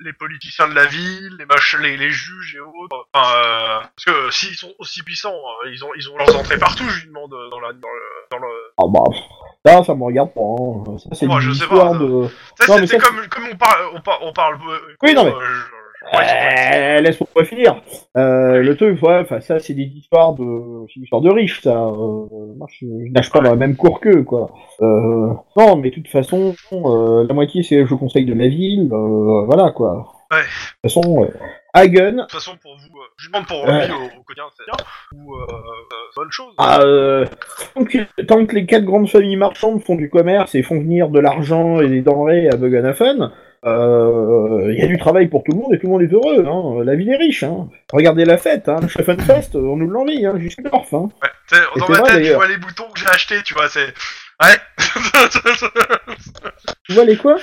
les politiciens de la ville, les, mach les, les juges et autres. Enfin, euh, parce que s'ils sont aussi puissants, euh, ils ont, ils ont leurs entrées partout, je lui demande euh, dans, la, dans le... Dans le... ah bah ça ça me regarde pas. hein. Ça c'est Ouais, une je sais histoire pas, de. Ça, Non, mais c'était comme, comme on parle... On, par- on parle Oui, non, mais- euh, je- ouais, Euh, Laisse-moi finir. Euh, le truc, ouais, enfin ça, c'est des histoires de, c'est des histoires de riches, ça. Euh, moi, je, je nage pas dans la même cour qu'eux, quoi. Euh, non, mais de toute façon, euh, la moitié c'est je conseil de la ville, euh, voilà, quoi. Ouais. De toute façon, euh, Hagen, De toute façon, pour vous, euh, je lui demande pour Ouais. lui au, au quotidien, c'est bien, ou euh, euh, bonne chose. ah, euh, tant, que, tant que les quatre grandes familles marchandes font du commerce et font venir de l'argent et des denrées à Buggenhafen, il y a du travail pour tout le monde et tout le monde est heureux. Hein. La ville est riche. Hein. Regardez la fête, hein. le Schöffenfest, on nous l'envie hein, jusqu'à l'orf. Hein. Ouais, tu sais, Et dans ma tête, je vois les boutons que j'ai achetés, tu vois, c'est... Ouais Tu vois les quoi?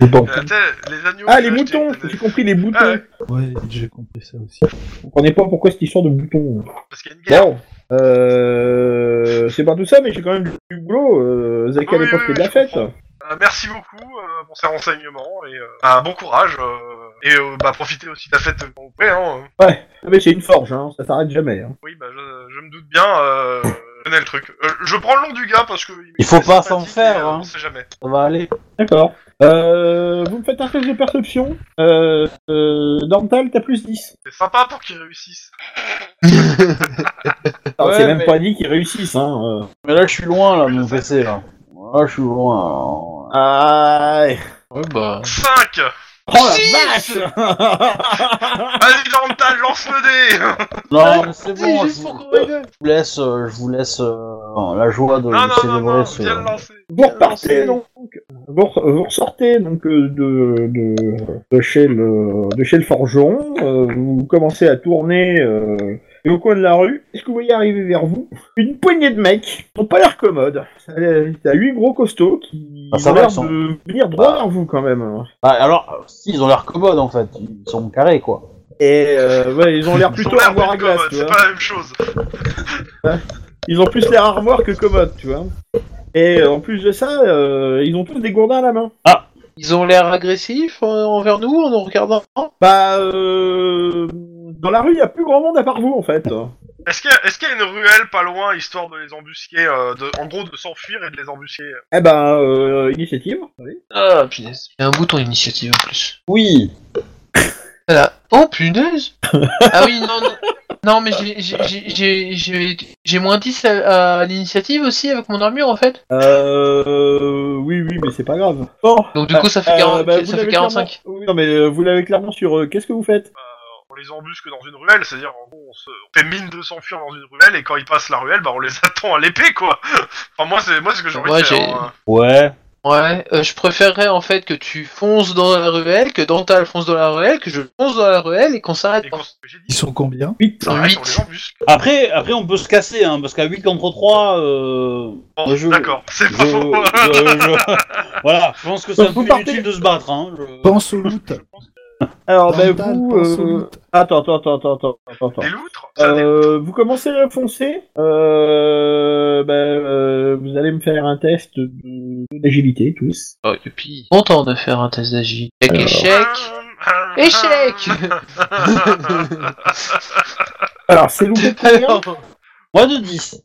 Bon. Euh, les agneaux... Ah, les moutons J'ai compris les boutons. Ah ouais. Ouais, j'ai compris ça aussi. Je comprenais pas pourquoi cette histoire de boutons. Parce qu'il y a une guerre. Bon, euh, c'est pas tout ça, mais j'ai quand même du boulot. Euh, Zach à Oui, l'époque oui, de la fête. Euh, merci beaucoup euh, pour ces renseignements et euh, bah, bon courage euh, et euh, bah profitez aussi de la fête quand vous pouvez. Hein. Ouais, mais c'est une forge, hein. ça s'arrête jamais. Hein. Oui, bah je, je me doute bien. Euh, je connais le truc. Euh, je prends le nom du gars parce que Il faut pas s'en faire, et, euh, hein. On sait jamais. Ça va aller. D'accord. Euh, vous me faites un test de perception. Euh, euh, Dorntal, t'as plus 10. C'est sympa pour qu'ils réussissent. Ouais, c'est même mais- pas dit qu'ils réussissent. Hein. Mais là, je suis loin, là, de mon PC, là. Là, je suis loin. Ah, Ouais, bah. 5 Oh la vache Vas-y, Dantal, lance le dé Non, mais c'est bon, je juste vous, pour qu'on rigole. je vous laisse, euh, je vous laisse euh, la joie de, Non, non, non, célébrer non, ce. viens le lancer Vous repartez donc, vous, re- vous ressortez donc euh, de, de, de chez le de chez le forgeron, euh, vous commencez à tourner euh, au coin de la rue. Est-ce que vous voyez arriver vers vous une poignée de mecs qui n'ont pas l'air commodes T'as huit gros costauds qui Ah, ça ont va, l'air ils sont- de venir droit Ah. vers vous quand même. Ah, alors, si, ils ont l'air commodes en fait, ils sont carrés quoi. Et euh, ouais, ils ont l'air plutôt armoire à glace, tu c'est vois. pas la même chose. Ils ont plus l'air armoire que commode, tu vois. Et euh, en plus de ça, euh, ils ont tous des gourdins à la main. Ils ont l'air agressifs euh, envers nous en nous regardant? Bah, euh, dans la rue, il y a plus grand monde à part vous, en fait. Est-ce qu'il y, a- est-ce qu'il y a une ruelle pas loin, histoire de les embusquer, euh, de, en gros de s'enfuir et de les embusquer Eh ben, euh, initiative. Oui. Ah, punaise. Il y a un bouton initiative en plus. Oui. Voilà. Oh, punaise Ah oui, non, non. Non, mais j'ai- j'ai- j'ai- j'ai j'ai- j'ai moins 10 à, à l'initiative aussi avec mon armure en fait. Euh, oui, oui, mais c'est pas grave. Bon. Donc du coup, ça fait euh, 40 bah, ça fait l'avez 45. clairement- Oui, non, mais euh, vous l'avez clairement sur. euh, Qu'est-ce que vous faites? On les embusque dans une ruelle, c'est-à-dire en gros, on, se, on fait mine de s'enfuir dans une ruelle et quand ils passent la ruelle, bah on les attend à l'épée quoi. enfin moi c'est moi c'est ce que j'ai envie Moi, de faire. hein. Ouais. Ouais, euh, je préférerais en fait que tu fonces dans la ruelle, que Dantal fonce dans la ruelle, que je fonce dans la ruelle et qu'on s'arrête Et dit, Ils sont combien 8. arrête, huit. on les embusque. Après, après, on peut se casser, hein, parce qu'à 8 contre 3, euh... Bon, je- d'accord, c'est je- pas faux. je- je- Voilà, je pense que c'est un vous peu partez- inutile de se battre. Hein. je- Pense au loot. Alors, ben, Dental, vous. euh. Attends, attends, attends, attends, attends, attends. Des loutres Euh, vous commencez à foncer. Euh, ben, euh, vous allez me faire un test de- d'agilité, tous. Oh, depuis longtemps de faire un test d'agilité. Avec échec. Échec Alors, c'est loupé de combien Moi de 10.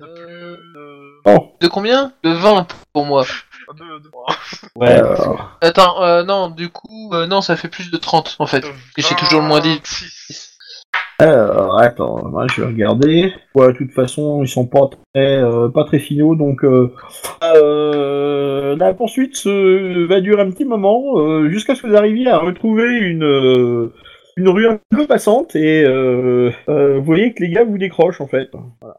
de plus de... Oh, De combien? De 20 pour moi. De, de- Ouais. alors, Attends, euh, non, du coup, euh, non, ça fait plus de 30 en fait. Et j'ai toujours le moins dit. 26. alors, attends, moi, je vais regarder. Ouais, de toute façon, ils sont pas très, euh, pas très finaux, donc euh, euh, la poursuite se- va durer un petit moment, euh, jusqu'à ce que vous arriviez à retrouver une euh, une rue un peu passante et euh, euh, vous voyez que les gars vous décrochent en fait.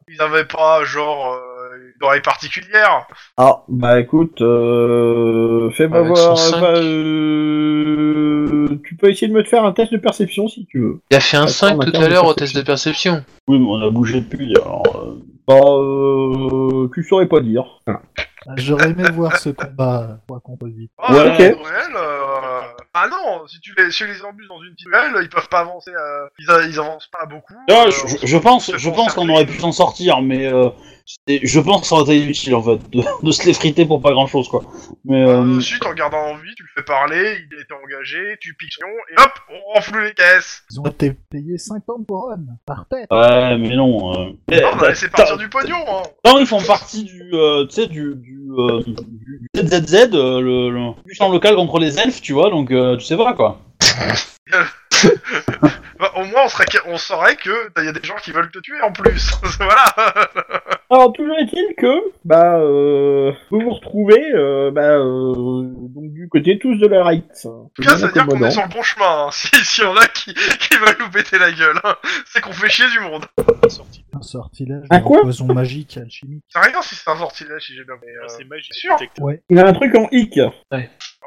Ils avaient pas genre euh, une oreille particulière. Ah, bah écoute, euh, fais-moi Avec voir. cinq. bah, euh, tu peux essayer de me faire un test de perception si tu veux. Il a fait un Attends, 5 on a tout à l'heure au test de perception. Oui, mais on a bougé depuis, alors... euh, Bah, euh, tu saurais pas dire. J'aurais aimé voir ce combat 3 contre 8. Ah, Ouais, dans ok. euh, Ah non, si tu les, si tu les embusques dans une petite ruelle, ils peuvent pas avancer. euh, Ils, a- ils avancent pas beaucoup. Ah, euh, je, je pense, je pense qu'on aurait pu s'en sortir, mais euh, je pense que ça aurait été inutile en fait de, de se les friter pour pas grand chose quoi. Mais Euh, euh, ensuite, en gardant en vie, tu le fais parler, il était engagé, tu piques son et hop, on renfloue les caisses. Ils ont été payés 50 couronnes par tête. ouais, mais non. Euh, Non, on a laissé partir du pognon, hein. Non, ils font partie du, euh, tu sais, du, du, euh, du- ZZZ, euh, le, le puissant local contre les elfes, tu vois, donc euh, tu sais pas quoi. Bah, au moins, on, serait, on saurait que il y a des gens qui veulent te tuer en plus. voilà. Alors, toujours est-il que, bah, euh, vous vous retrouvez, euh, bah, euh, donc du côté tous de la right. En tout cas, ça veut dire qu'on est sur le bon chemin. Hein. Si, si y en a qui, qui veulent nous péter la gueule, hein. c'est qu'on fait chier du monde. sorti. Un sortilège Un de quoi poison magique alchimique. C'est rien si c'est un sortilège, si j'ai bien compris. Ah, euh. c'est magique. sûr. détecteur. Ouais, Il a un truc en hic.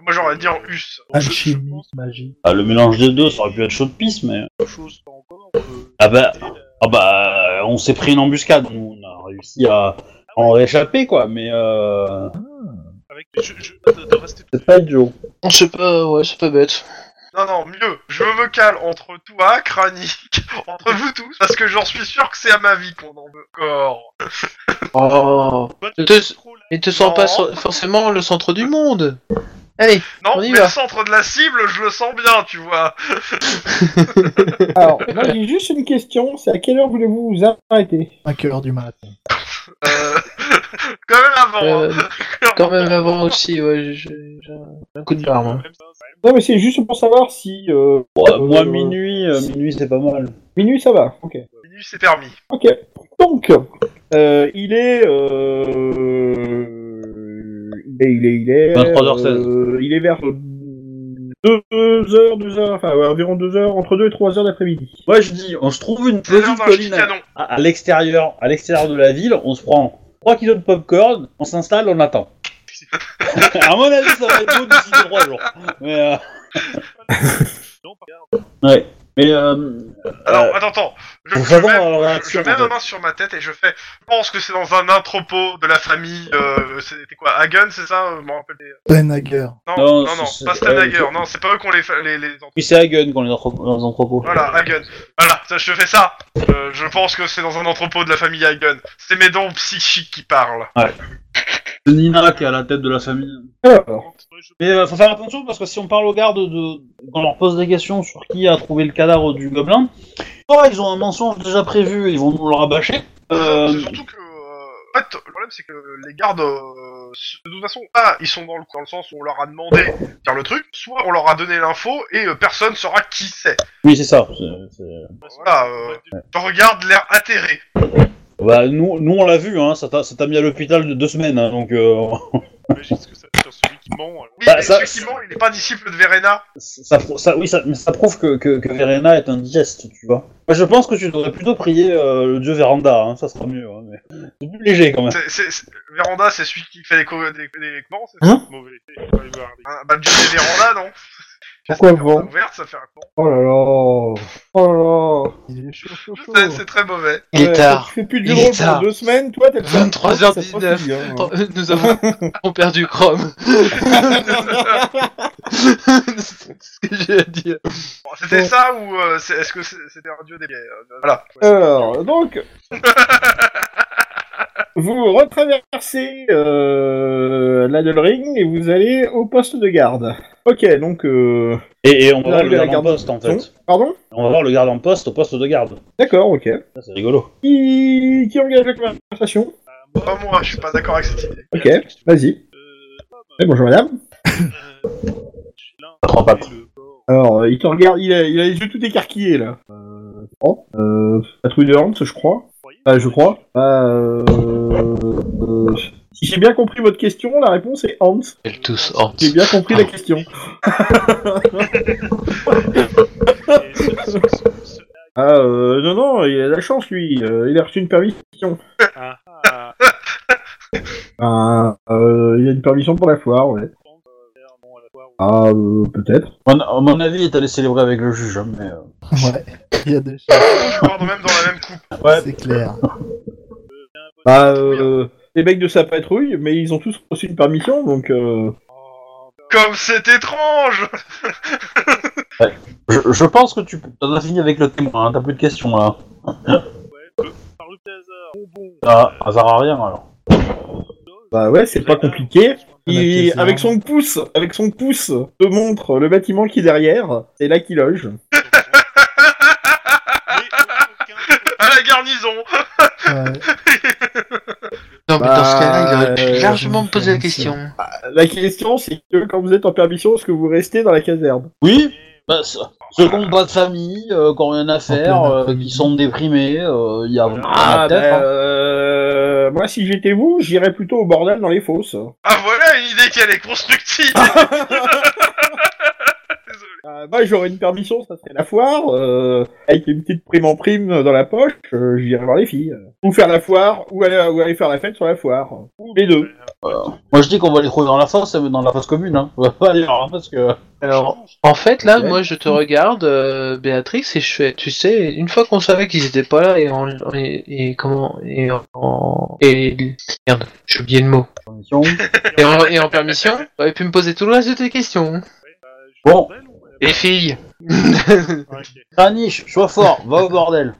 Moi, j'aurais dit en us. Bon, je- je alchimique pense magique. Ah, le mélange des deux, ça aurait pu être chaud de pisse, mais. que chose pas encore. on peut Ah bah, la- ah bah, on s'est pris une embuscade, on a réussi à en réchapper quoi, mais euh, Ah, Avec, je, je, de, de rester c'est pas idiot. Je sais pas, ouais, c'est pas bête. Non, non, mieux. Je me cale entre toi, Kranik, entre vous tous, parce que j'en suis sûr que c'est à ma vie qu'on en veut encore. Oh. Bonne Et te sens Non. pas so- forcément le centre du monde. Allez, Non, On y mais va. le centre de la cible, je le sens bien, tu vois. Alors, moi j'ai juste une question, c'est à quelle heure voulez-vous vous arrêter? 5 heures du matin. Euh... quand même avant. euh, hein. quand même avant aussi, ouais, j'ai j'ai un coup de barre, moi. Ça- Non mais c'est juste pour savoir si... Euh, Ouais, moi Euh, minuit, euh, minuit c'est pas mal. minuit ça va, ok. Minuit, c'est permis. Ok. Donc, euh, il est, euh, Et il est, il est, 23h16. euh, il est vers 2 heures, 2 heures, enfin ouais, environ 2 heures, entre 2 et 3 heures d'après-midi. Moi je dis, on se trouve une petite colline à, à l'extérieur, à l'extérieur de la ville, on se prend 3 kilos de popcorn, on s'installe, on attend. à mon avis, ça va être beau d'ici 3 jours. Mais, euh, Non, regarde. ouais. Mais, euh, Alors, euh, attends, attends. Je, faut je s'attendre mets, leur je réaction, mets en ma fait. main sur ma tête et je fais. Je pense que c'est dans un entrepôt de la famille. Euh, C'était quoi Hagen, c'est ça euh, Je m'en rappelle. des- Stenhager. Non, Non, non, non, c'est- pas c'est- Stenhager. euh, Non, c'est pas eux qu'on les, fa- les, les entrepôts. oui, c'est Hagen qu'on les entrepôts- dans les entrepôts. Voilà, Hagen. Voilà, ça, je fais ça. Euh, je pense que c'est dans un entrepôt de la famille Hagen. C'est mes dons psychiques qui parlent. C'est Nina qui est à la tête de la famille. Alors, Mais euh, faut faire attention parce que si on parle aux gardes de, quand on leur pose des questions sur qui a trouvé le cadavre du gobelin, soit ils ont un mensonge déjà prévu et ils vont nous le rabâcher. Euh, C'est surtout que. euh, En fait, le problème c'est que les gardes, euh, de toute façon, ah, ils sont dans le, dans le sens où on leur a demandé de faire le truc, soit on leur a donné l'info et euh, personne saura qui c'est. oui, c'est ça. c'est- c'est- Voilà, euh, je regarde l'air atterré. Bah, nous, nous on l'a vu, hein, ça t'a ça t'a mis à l'hôpital de deux semaines, hein, donc euh, J'imagine ce que ça fait sur celui qui ment. Oui, Bah, mais ça- effectivement, il n'est pas disciple de Verena. ça, ça, oui, ça, mais ça prouve que, que, que Verena est indigeste, tu vois. Moi, je pense que tu devrais plutôt prier euh, le dieu Véranda, hein, ça sera mieux, hein, mais c'est plus léger quand même. C'est- c'est- c'est- Véranda, c'est celui qui fait les, co- des, des... Non, c'est Hein? Mauvais. Ah, bah, le dieu des Véranda, non? Pourquoi vent ouverte, ça fait un con. Oh là là Oh là là Il est chaud, chaud, chaud. C'est- très mauvais. Il est Ouais, tard. Tu fais plus de Il est rôle pendant tard. deux semaines, toi t'as 23h19. ça suffit, hein. Nous avons perdu Chrome. c'est ce que j'ai à dire. Bon, C'était ça ou euh, c'est- est-ce que c'est- c'était un dieu des biais euh, Voilà. Alors, donc... vous retraversez euh, l'Adelring et vous allez au poste de garde. Ok, donc... Euh... Et, et on va voir le garde en poste en Non fait. Pardon? On va voir le garde en poste au poste de garde. D'accord, ok. Ça, c'est rigolo. Qui... qui engage la conversation? Pas moi, je suis pas d'accord avec cette idée. Ok, vas-y. Euh, Eh, bonjour madame. euh. Alors, euh, il te regarde, il a, il a les yeux tout écarquillés là. Euh, bon, euh, patrouille de Hans, je crois. Ah, je crois. Euh, euh, si j'ai bien compris votre question, la réponse est Hans. Ils tous Hans. J'ai bien compris la question. Et ce- ce- ce- ce- Ah, euh, non, non, il a de la chance lui. Euh, il a reçu une permission. Ah, ah, Ah, euh, il a une permission pour la foire, ouais. prendre, euh, vers, bon, à la fois, Ah, euh, peut-être. À mon- avis, il est allé célébrer avec le juge, hein, mais. euh, Ouais, il y a des choses, même dans la même coupe. Ouais. c'est clair. Bah, euh, les mecs de sa patrouille, mais ils ont tous reçu une permission, donc. Euh... Comme c'est étrange Je, je pense que tu peux- t'en as fini avec le témoin, hein, t'as plus de questions là. ouais, par le hasard. Ah, hasard à rien alors. Bah ouais, c'est pas compliqué. Il, caserne. avec son pouce, avec son pouce, te montre le bâtiment qui est derrière. C'est là qu'il loge. À la garnison Ouais. Non, mais dans ce cas-là, il aurait Bah, pu largement euh, me poser la c'est- question. La question, c'est que quand vous êtes en permission, est-ce que vous restez dans la caserne? Oui bah, ce- Ceux qui n'ont pas de famille, euh, qui n'ont rien à faire, euh, qui sont déprimés, euh, il y a vraiment Ah, peut-être. bah, hein. Euh, moi, si j'étais vous, j'irais plutôt au bordel dans les fosses. Ah voilà une idée qui est constructive. Euh, moi, j'aurais une permission, ça serait la foire, euh, avec une petite prime en prime dans la poche, euh, j'irais voir les filles. Ou faire la foire, ou aller, ou aller faire la fête sur la foire. Ou les deux. Moi je dis qu'on va les trouver dans la fosse, dans la fosse commune, hein. On va pas hein, parce que. Alors, en fait, là, moi, je te regarde, euh, Béatrix, et je fais, tu sais, une fois qu'on savait qu'ils étaient pas là, et, en, et, et comment, et en, et, merde, j'ai oublié le mot. Permission. Et en, et en permission, t'aurais pu me poser tout le reste de tes questions. Bon. Les filles. Kranich, sois fort, va au bordel.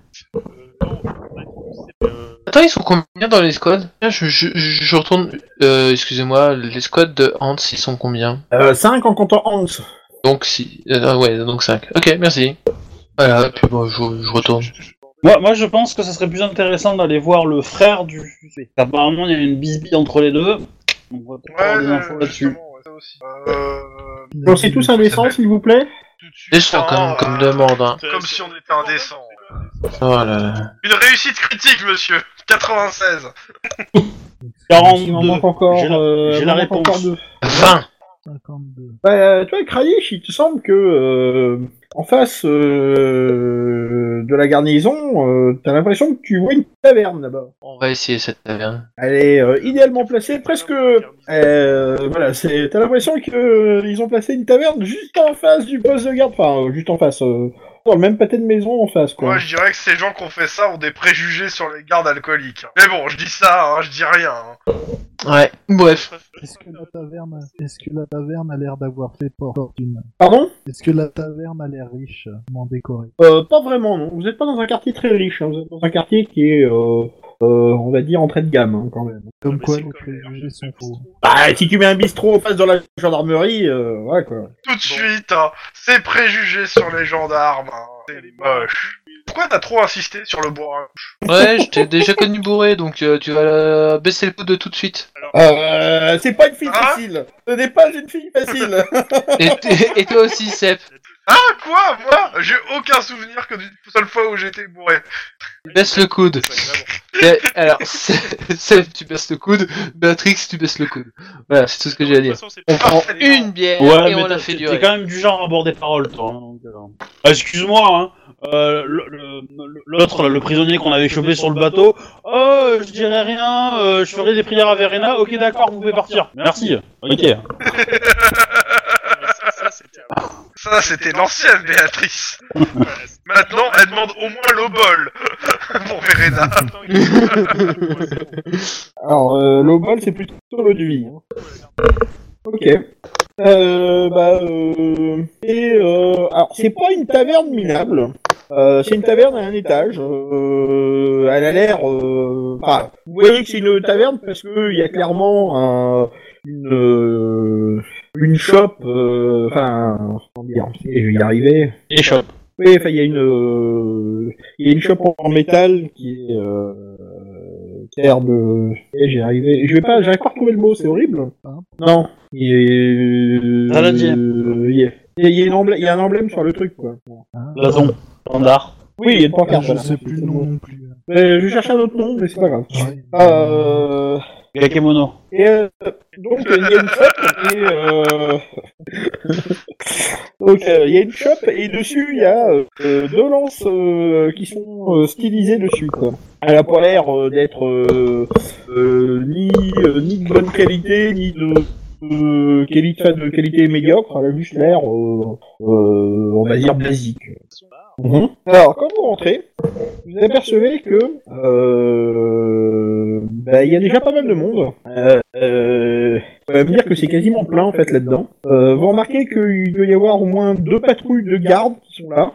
Attends, ils sont combien dans les squads? Tiens, je, je, je je retourne, euh, excusez-moi, les squads de Hans, ils sont combien? Euh, 5 en comptant Hans. Donc, si, euh, ouais, donc 5. Ok, merci. Voilà, puis bon, je, je retourne. Moi, moi je pense que ça serait plus intéressant d'aller voir le frère du suspect. Apparemment il y a une bisbille entre les deux. On va Ouais, des infos euh, là-dessus. justement, ouais, ça aussi. Euh... Donc c'est tous indécents, s'il vous plaît de suite, Descends comme, comme demande, hein. Comme si on était indécent. Oh là là. Une réussite critique, monsieur 96 Il m'en 42. manque encore. J'ai la- euh, j'ai il la m'en manque réponse. encore deux. 20 52. Bah, euh, toi, il te semble que euh, en face euh, de la garnison, euh, t'as l'impression que tu vois une taverne là-bas. On va essayer cette taverne. Elle est euh, idéalement placée, presque. Euh, voilà, c'est. T'as l'impression que euh, ont placé une taverne juste en face du poste de garde, enfin juste en face, euh, dans le même pâté de maison en face, quoi. Moi, je dirais que ces gens qui ont fait ça ont des préjugés sur les gardes alcooliques. Mais bon, je dis ça, hein, je dis rien. hein. Ouais, bref. Est-ce que la taverne, est-ce que la taverne a l'air d'avoir fait fortune? Pardon? Est-ce que la taverne a l'air riche, m'en décorée euh, Pas vraiment, non. Vous êtes pas dans un quartier très riche. Hein. Vous êtes dans un quartier qui est, euh, euh, on va dire, entrée de gamme, hein, quand même. Comme quoi les comme sont faux. Bah, si tu mets un bistrot en face de la gendarmerie, euh, ouais, quoi. Tout de suite, hein, c'est préjugés sur les gendarmes. hein. C'est moche. Pourquoi t'as trop insisté sur le bois Ouais, je t'ai déjà connu bourré, donc euh, tu vas euh, baisser le coude tout de suite. Euh, c'est pas une fille Hein facile. Ce n'est pas une fille facile. Et, et- et toi aussi, Sep. Ah quoi Moi J'ai aucun souvenir que d'une seule fois où j'étais bourré. Baisse le coude. Et- alors, Sep, tu baisses le coude. Béatrix, tu baisses le coude. Voilà, c'est tout ce que j'ai à dire. On prend une bière Ouais, et mais on la t'as- fait t'es durer. quand même du genre à avoir des paroles, toi. hein, donc, euh. Ah, Excuse-moi, hein. Euh, le- le- L'autre, le prisonnier qu'on avait chopé sur le bateau. Oh, je dirais rien. euh, je ferai des prières à Verena. Ok, d'accord, vous pouvez partir. Merci. Ok. Ça, ça, c'était avant. Ça, c'était l'ancienne Béatrice. Maintenant, elle demande au moins l'obol pour Verena. Alors, euh, l'obol, c'est plutôt l'eau de vie. hein. Ok. Euh, bah, euh, et, euh, alors, c'est pas une taverne minable. Euh, c'est une taverne à un étage. Euh, elle a l'air. Euh, vous voyez que c'est une taverne parce que il y a clairement un, une euh, une shop. euh, Enfin, Je vais y arriver. Échoppe. Oui, enfin, il y a une, euh, il y a une shop en, métal qui est, euh, qui a l'air de, j'ai arrivé, je vais pas, j'arrive pas à retrouver le mot, c'est horrible. Hein non, il est, Saladier. il y a, il y a une emblème, il y a un emblème sur le truc, quoi. Blason. Standard. Oui, il y a une pancarte. je voilà. sais plus le nom non plus. Mais je cherche un autre nom, mais c'est pas grave. Ouais. Euh, Gakemono. Et euh, donc euh, il y a une shop et euh... donc euh, il y a une shop et dessus il y a euh, deux lances euh, qui sont euh, stylisées dessus quoi. Elle a pas l'air euh, d'être euh, euh, ni euh, ni de bonne qualité ni de euh, qualité de qualité médiocre. Elle a juste l'air euh, euh, on va dire basique. Mhm. Alors, quand vous rentrez, vous apercevez que euh, bah, il y a déjà pas mal de monde. Euh, euh, ça va me dire que c'est quasiment plein en fait là-dedans. Euh, vous remarquez qu'il doit y avoir au moins deux patrouilles de gardes qui sont là.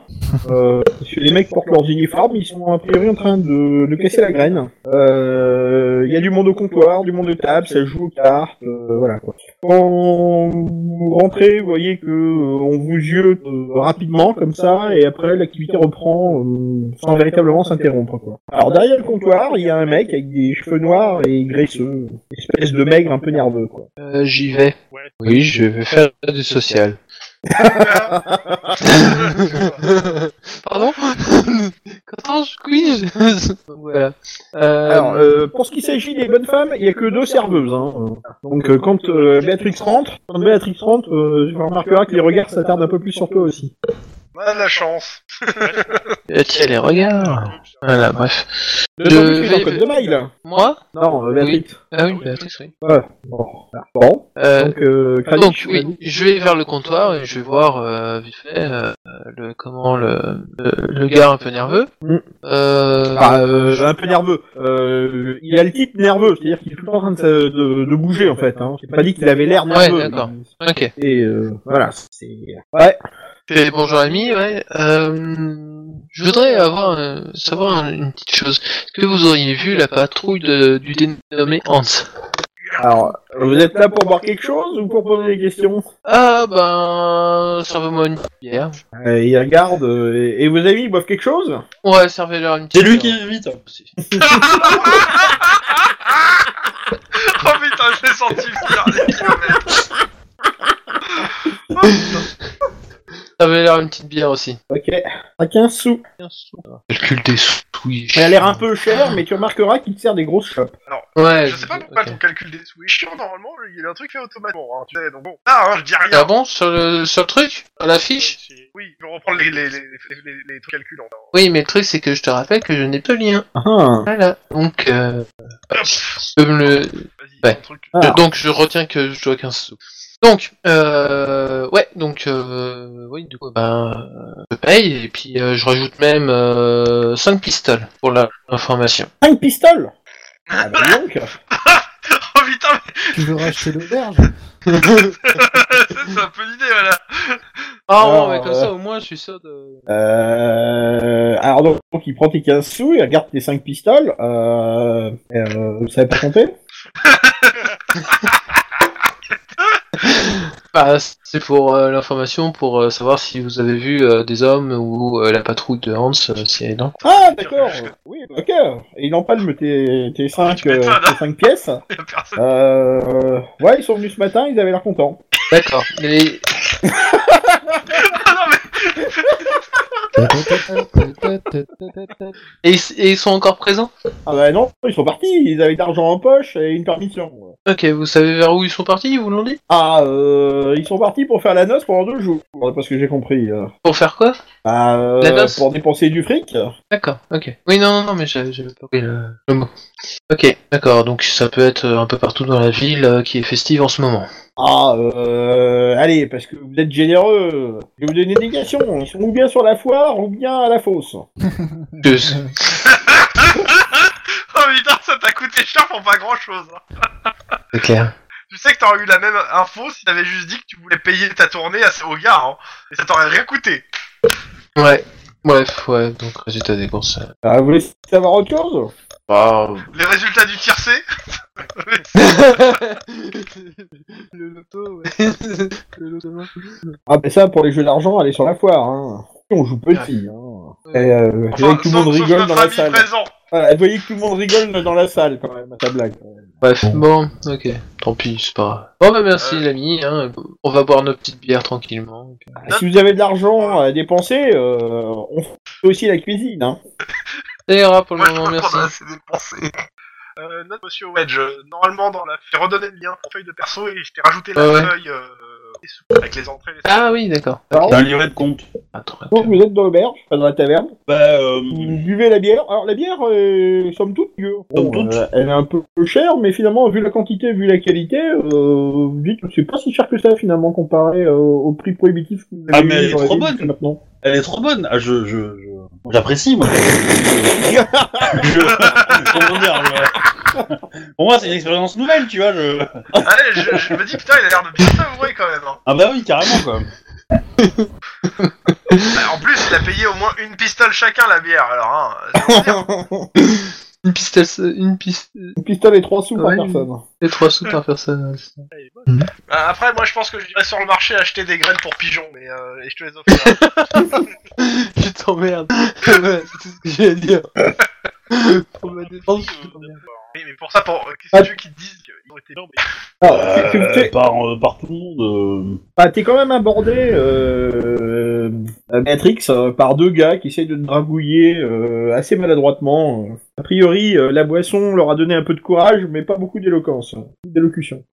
Euh, parce que les mecs portent leurs uniformes, ils sont a priori en train de, de casser la graine. Euh, Il y a du monde au comptoir, du monde de table, ça joue aux cartes, euh, voilà quoi. Quand vous rentrez, vous voyez que euh, on vous yeux rapidement comme ça, et après l'activité reprend euh, sans véritablement s'interrompre quoi. Alors derrière le comptoir, il y a un mec avec des cheveux noirs et graisseux, espèce de maigre un peu nerveux quoi. Euh, J'y vais. Oui, je vais faire du social. Pardon Quand je je... voilà. Euh, Alors, euh, pour ce qui s'agit des bonnes femmes, il y a que deux serveuses. Hein. Donc, euh, quand euh, Béatrix rentre, quand Béatrix rentre, euh, tu remarqueras que les regards s'attardent un peu plus sur toi aussi. On a de la chance. tiens les regards. Voilà, bref. Le dans le code de mail. Moi Non, euh, Béatrix. Ah oui, Béatrice, oui. Ouais. Bon. Bon. Euh, Donc, euh, Kranich, donc oui, je vais vers le comptoir et je vais voir euh, vite fait euh, le comment le, le le gars un peu nerveux. Mm. Euh, Ah, euh, un peu nerveux. Euh, il a le type nerveux, c'est-à-dire qu'il est tout le temps en train de, se- de, de bouger en fait. Hein. J'ai pas dit qu'il avait l'air Ouais, nerveux. d'accord. ok. Et euh, voilà, c'est. Ouais. Et bonjour ami, ouais. Euh, je voudrais avoir euh, savoir un- une petite chose. Est-ce que vous auriez vu la patrouille de, du dénommé Hans? Alors, vous êtes là pour boire quelque chose ou pour poser des questions? Ah ben, servez-moi une bière. euh, Il regarde. euh, et, et vos amis ils boivent quelque chose? Ouais, servez-leur une C'est lui qui invite. Oh putain, je l'ai senti venir des kilomètres. Servez-leur une petite bière aussi. Ok. À 15 sous. Calcul des sous. oui. Elle a l'air un peu chère, mais tu remarqueras qu'il te sert des grosses chopes. Ouais. Je sais pas je- pourquoi ok. ton calcul des sous est chiant, normalement, il y a un truc fait automatiquement, hein, tu sais, donc bon. Ah, hein, je dis rien. Ah bon sur le, sur le truc À l'affiche C'est- Oui, je peux reprendre les, les, les, les, les, les trucs calculs en Oui, mais le truc c'est que je te rappelle que je n'ai pas le lien. Ah. Voilà. Donc, euh, tu peux me le... Vas-y, Ouais. Ah. Je- donc je retiens que je dois 15 sous. Donc, euh, ouais, donc, euh, oui, du coup, ben, euh, je paye, et puis euh, je rajoute même euh, 5 pistoles pour la- l'information. 5 pistoles? Ah bah donc Oh putain, mais Tu veux racheter l'auberge? C'est un peu l'idée, voilà. Ah Alors, non, mais comme euh, ça, au moins, je suis sûr de... Euh... Alors donc, donc, il prend tes 15 sous, il regarde tes 5 pistoles. Euh... euh vous savez pas compter? Bah, c'est pour euh, l'information, pour euh, savoir si vous avez vu euh, des hommes ou euh, la patrouille de Hans, euh, si elle est là. Ah d'accord Oui, ok. Et il empalme tes, tes, 5, tu m'étonnes, hein. tes 5 pièces. Euh... Ouais, ils sont venus ce matin, ils avaient l'air contents. D'accord. Et... Et, ils- et ils sont encore présents? Ah bah non, ils sont partis, ils avaient de l'argent en poche et une permission. Ok, vous savez vers où ils sont partis, ils vous l'ont dit? Ah, euh, ils sont partis pour faire la noce pendant deux jours, d'après ce que j'ai compris. euh. Pour faire quoi? Bah, euh, La noce? pour dépenser du fric. D'accord, ok. Oui, non, non, non, mais j'avais j'avais pas compris le, le mot. Ok, d'accord, donc ça peut être euh, un peu partout dans la ville euh, qui est festive en ce moment. Ah, euh, allez, parce que vous êtes généreux. Je vais vous donner une indication. Ils sont ou bien sur la foire ou bien à la fosse. Sais. Oh putain, ça t'a coûté cher pour pas grand chose. C'est clair. Tu sais que t'aurais eu la même info si t'avais juste dit que tu voulais payer ta tournée à, au gars, hein. Et ça t'aurait rien coûté. Ouais. Bref, ouais, donc résultat des courses. euh, Ah, vous voulez savoir autre chose? Bah, Les résultats du tiercé le loto, ouais. le loto. Ah, mais ça, pour les jeux d'argent, allez sur la foire. Hein. On joue petit. Hein. Et, euh, vous Enfin, voyez que tout le monde sauf- rigole notre dans la ami salle. présent. Voilà, vous voyez que tout le monde rigole dans la salle quand même à ta blague. Bref, bon, ok, tant pis, c'est pas grave. Bon, bah merci Euh. l'ami, hein. on va boire nos petites bières tranquillement. Si vous avez de l'argent à dépenser, euh, on fait aussi la cuisine. Hein. Ça ira pour le Moi, je moment, merci. qu'on a assez dépensé. Euh, note Monsieur Wedge, euh, normalement dans la... J'ai redonné le lien pour feuille de perso et je t'ai rajouté la ouais. feuille euh, sous, avec les entrées et les Ah oui, d'accord. Alors, T'as un livret de compte. Attends, donc vous êtes dans l'auberge, pas dans la taverne. Bah, euh, Vous buvez la bière. Alors la bière, euh, somme toute, mieux. Somme Bon, toute. euh, elle est un peu chère, mais finalement, vu la quantité, vu la qualité, euh, vous dites que c'est pas si cher que ça finalement comparé euh, au prix prohibitif que vous Ah, avez mais eu elle est dans la trop ville bonne. jusqu'à maintenant. Elle est trop bonne. Ah, je, je, je- j'apprécie, moi. Je- Comment dire je- Pour moi, c'est une expérience nouvelle, tu vois. Je... Allez, je, je me dis putain, il a l'air de bien savourer quand même. Hein. Ah bah oui, carrément, quoi. Bah, en plus, il a payé au moins une pistole chacun la bière, alors hein. c'est pour dire. Une piste, une piste, Une pistole et trois sous Ouais. par personne. et trois sous par personne. ouais, est bonne. Bah, après, moi je pense que j'irai sur le marché acheter des graines pour pigeons, mais euh, et je te les offrirai. Je t'emmerde. Ouais, c'est tout ce que j'ai à dire. Pour ma défense, je t'emmerde. oui, mais pour ça, pour... euh, qu'est-ce Ah. que tu veux qu'ils te disent ont été Alors, Euh, par, euh, par tout le monde. euh, Ah, t'es quand même abordé, euh, euh, Matrix, euh, par deux gars qui essayent de te dragouiller euh, assez maladroitement. A priori, euh, la boisson leur a donné un peu de courage, mais pas beaucoup d'éloquence, hein, d'élocution.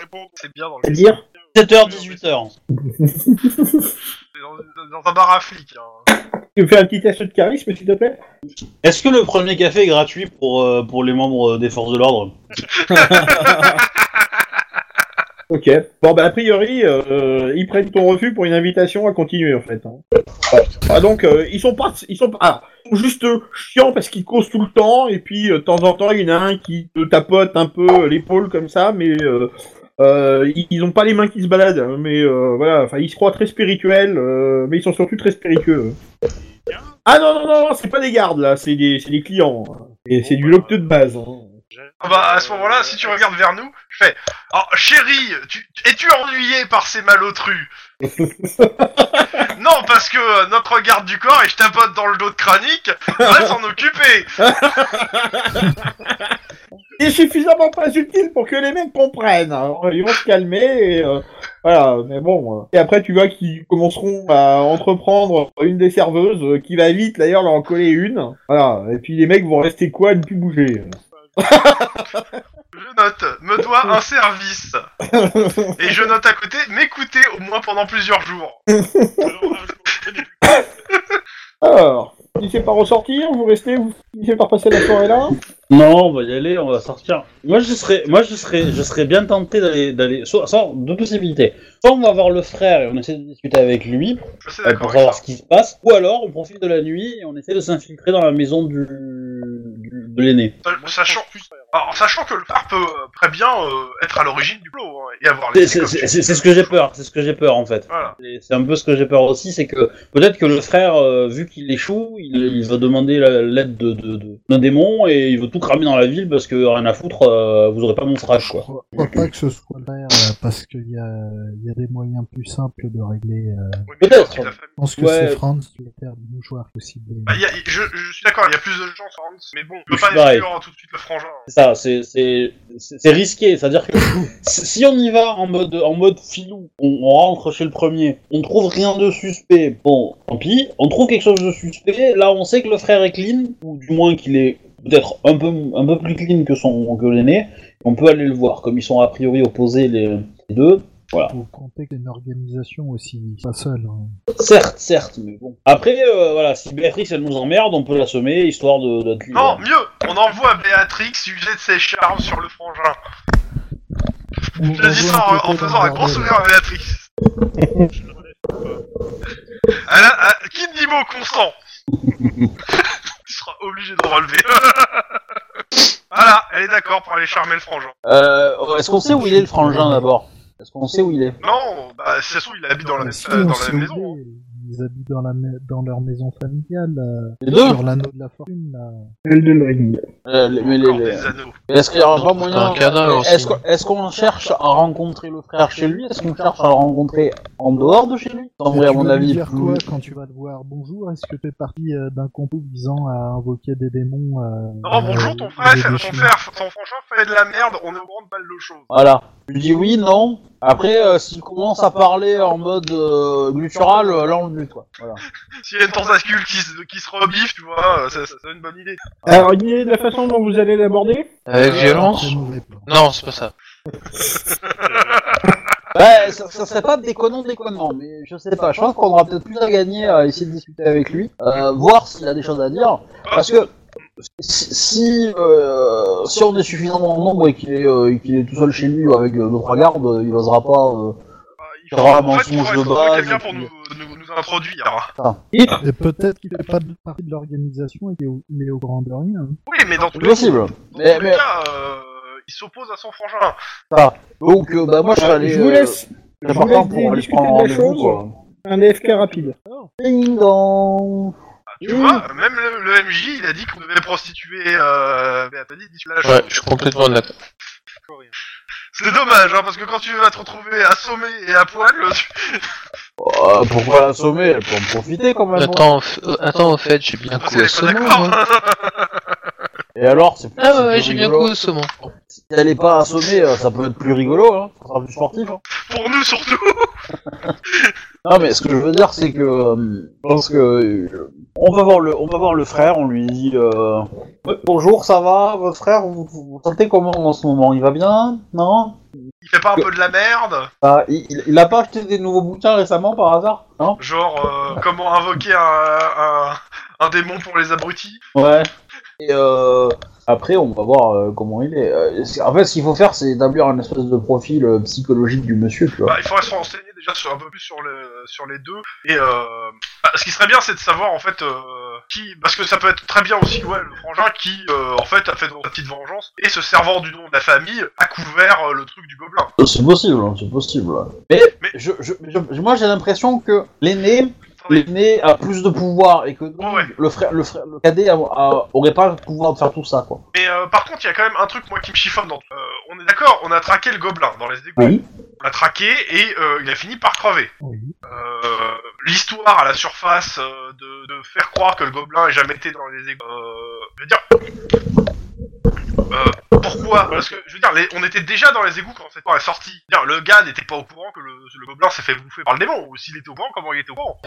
répondre. C'est bien dans le. C'est-à-dire 7h, 18h. C'est dans, dans un bar à flics. Hein. Tu me fais un petit test de charisme, s'il te plaît? Est-ce que le premier café est gratuit pour, euh, pour les membres des forces de l'ordre? Ok. Bon, bah, a priori, euh, ils prennent ton refus pour une invitation à continuer, en fait. hein. Ah, donc, euh, ils sont pas... Ils sont pas... ah, ils sont juste euh, chiants parce qu'ils causent tout le temps, et puis, euh, de temps en temps, il y en a un qui te tapote un peu euh, l'épaule comme ça, mais... Euh, euh, ils, ils ont pas les mains qui se baladent, hein, mais euh, voilà, enfin, ils se croient très spirituels, euh, mais ils sont surtout très spiritueux. Ah non, non, non, c'est pas des gardes, là, c'est des, c'est des clients. hein. Et c'est du locteux de base. hein. Ah bah à ce moment-là, si tu regardes vers nous, je fais Oh chérie, tu... es-tu ennuyé par ces malotrus Non, parce que euh, notre garde du corps, et je tapote dans le dos de Cranique, va s'en occuper C'est suffisamment pas utile pour que les mecs comprennent. hein. Ils vont se calmer et euh, Voilà, mais bon. euh. Et après, tu vois qu'ils commenceront à entreprendre une des serveuses, qui va vite d'ailleurs leur en coller une. Voilà, et puis les mecs vont rester quoi, à ne plus bouger. Je note, me doit un service. Et je note à côté, m'écouter au moins pendant plusieurs jours. Alors, si c'est pas ressortir, vous restez, vous finissez par passer la soirée là Non, on va y aller, on va sortir. Moi, je serais, moi, je serais, je serais bien tenté d'aller, d'aller, soit, soit deux possibilités. Soit on va voir le frère et on essaie de discuter avec lui euh, pour savoir ce qui se passe, ou alors on profite de la nuit et on essaie de s'infiltrer dans la maison du, du- de l'aîné. Sachant, alors, sachant que le phare peut euh, très bien euh, être à l'origine du plot hein, et avoir les c'est- ce que j'ai peur, c'est ce que j'ai peur en fait. Voilà. C'est un peu ce que j'ai peur aussi, c'est que peut-être que le frère, euh, vu qu'il échoue, il, il va demander la- l'aide de, de, de- d'un démon et il veut tout cramer dans la ville parce que rien à foutre, euh, vous aurez pas mon frage Je quoi. je crois pas que ce soit l'air, parce qu'il y a, il y a des moyens plus simples de régler. euh, Oui, Peut-être. Je pense que Ouais. c'est Franz qui va faire du mouchoir possible. Bah, il y a- je, je suis d'accord, il y a plus de gens sur Hans, mais bon, on peut Je pas exclure tout de suite le frangin. C'est risqué, c'est-à-dire que si on y va en mode en mode filou, on, rentre chez le premier, on trouve rien de suspect, bon, tant pis, on trouve quelque chose de suspect, là on sait que le frère est clean, ou du moins qu'il est peut-être un peu un peu plus clean que son que l'aîné, on peut aller le voir, comme ils sont a priori opposés les deux. Faut compter que c'est une organisation aussi, pas seule. hein. Certes, certes, mais bon. Après, euh, voilà, si Béatrix elle nous emmerde, on peut la semer histoire de d'être libre. Non, mieux, on envoie Béatrix user de ses charmes sur le frangin. On Je dis ça en, faisant un gros le sourire à Béatrix. je le relève pas. Elle a- elle- qui dit mot consent Tu seras obligé de relever. voilà, elle est d'accord pour aller charmer le frangin. Euh, Est-ce qu'on sait où il est le frangin d'abord? Est-ce qu'on sait où il est Non, bah, si ça se trouve, il habite dans la, dans la maison. Ils habitent dans, la dans leur maison familiale, euh, Les deux sur l'anneau de la fortune. Là. Elden Ring. Euh, les- mais les- les-. Est-ce qu'il y aura pas moyen. Est-ce qu'on est-ce qu'on cherche à rencontrer le frère chez lui? Est-ce qu'on cherche à le rencontrer en dehors de chez lui? Ça Et semble à tu mon avis. dire quoi quand tu vas le voir? Bonjour, est-ce que tu es parti euh, d'un complot visant à invoquer des démons euh, Non, bonjour, euh, ton frère, ton frère, ton frangin fait de la merde, on est au grand balle de choses. Voilà. Je dis oui, non? Après, euh, s'il commence à parler en mode euh, guttural, euh, là on le bute quoi. Voilà. S'il y a une tentacule qui, se- qui se rebiffe, tu vois, euh, ça, ça, c'est une bonne idée. Alors, une idée de la façon dont vous allez l'aborder Avec violence Très mauvais plan. Non, c'est pas ça. Ouais, ça, ça serait pas déconnant déconnant, mais je sais pas. Je pense qu'on aura peut-être plus à gagner à essayer de discuter avec lui, euh, voir s'il a des choses à dire. Parce que si si, euh, si on est suffisamment en nombre et qu'il est, euh, qu'il est tout seul chez lui avec euh, deux trois gardes, euh, il osera pas. euh, Bah, il aura un en fait, il mensonge de base, quelqu'un pour nous, nous, nous introduire. Et peut-être qu'il fait pas de partie de l'organisation et qu'il est au- il est au grand de rien. hein. Oui, mais dans tous C'est les, possible. dans Mais, tous les mais cas, euh, il s'oppose à son frangin. donc, euh, bah moi je serais allé. Je vous euh, laisse je vous laisse pour aller discuter prendre de la rendez-vous, chose. quoi. un AFK rapide. Ding dong. Tu Mmh. vois, même le, le MJ, il a dit qu'on devait prostituer euh, Béatrice d'ici la Ouais, je suis complètement d'accord. C'est dommage, hein, parce que quand tu vas te retrouver assommé et à poil, tu... Euh, pourquoi l'assommer? Elle peut en profiter quand même. Attends, f- euh, attends, au fait, j'ai bien parce coup qu'elle Et alors c'est Ah c'est ouais, ouais, plus j'ai bien coup au saumon. Si elle est pas assommée, euh, ça peut être plus rigolo, hein. Ça sera plus sportif. Hein. Pour nous surtout. Non, mais ce que je veux dire, c'est que euh, je pense que euh, on va voir le, on va voir le frère. On lui dit euh, Ouais, bonjour, ça va, votre frère Vous vous vous sentez comment en ce moment? Il va bien? Non? Il fait pas un peu de la merde? Ah, il, il- il a pas acheté des nouveaux bouquins récemment par hasard? Non? Genre, euh, comment invoquer un, un, un démon pour les abrutis? Ouais. Et euh, après, on va voir euh, comment il est. Euh, c'est- en fait, ce qu'il faut faire, c'est établir un espèce de profil euh, psychologique du monsieur, tu vois. Bah, il faudrait se renseigner déjà sur un peu plus sur, le, sur les deux. Et euh, bah, ce qui serait bien, c'est de savoir en fait euh, qui, parce que ça peut être très bien aussi, ouais, le frangin qui euh, en fait a fait sa petite vengeance et se servant du nom de la famille a couvert euh, le truc du gobelin. C'est possible, hein, c'est possible. Mais, Mais- je, je, je- moi, j'ai l'impression que l'aîné, Oui. l'aîné a plus de pouvoir et que donc, Ouais. le frère, le frère, le cadet a- a- aurait pas le pouvoir de faire tout ça, quoi. Mais euh, par contre, il y a quand même un truc moi qui me chiffonne. Dans... Euh, on est d'accord, on a traqué le gobelin dans les égouts. Oui. On l'a traqué et euh, il a fini par crever. Oui. Euh, L'histoire à la surface euh, de, de faire croire que le gobelin ait jamais été dans les égouts. Euh, je veux dire, euh, pourquoi quoi Parce que, je veux dire, les- on était déjà dans les égouts quand cette histoire est sortie. Je veux dire, le gars n'était pas au courant que le, le gobelin s'est fait bouffer par le démon, ou s'il était au courant, comment il était au courant?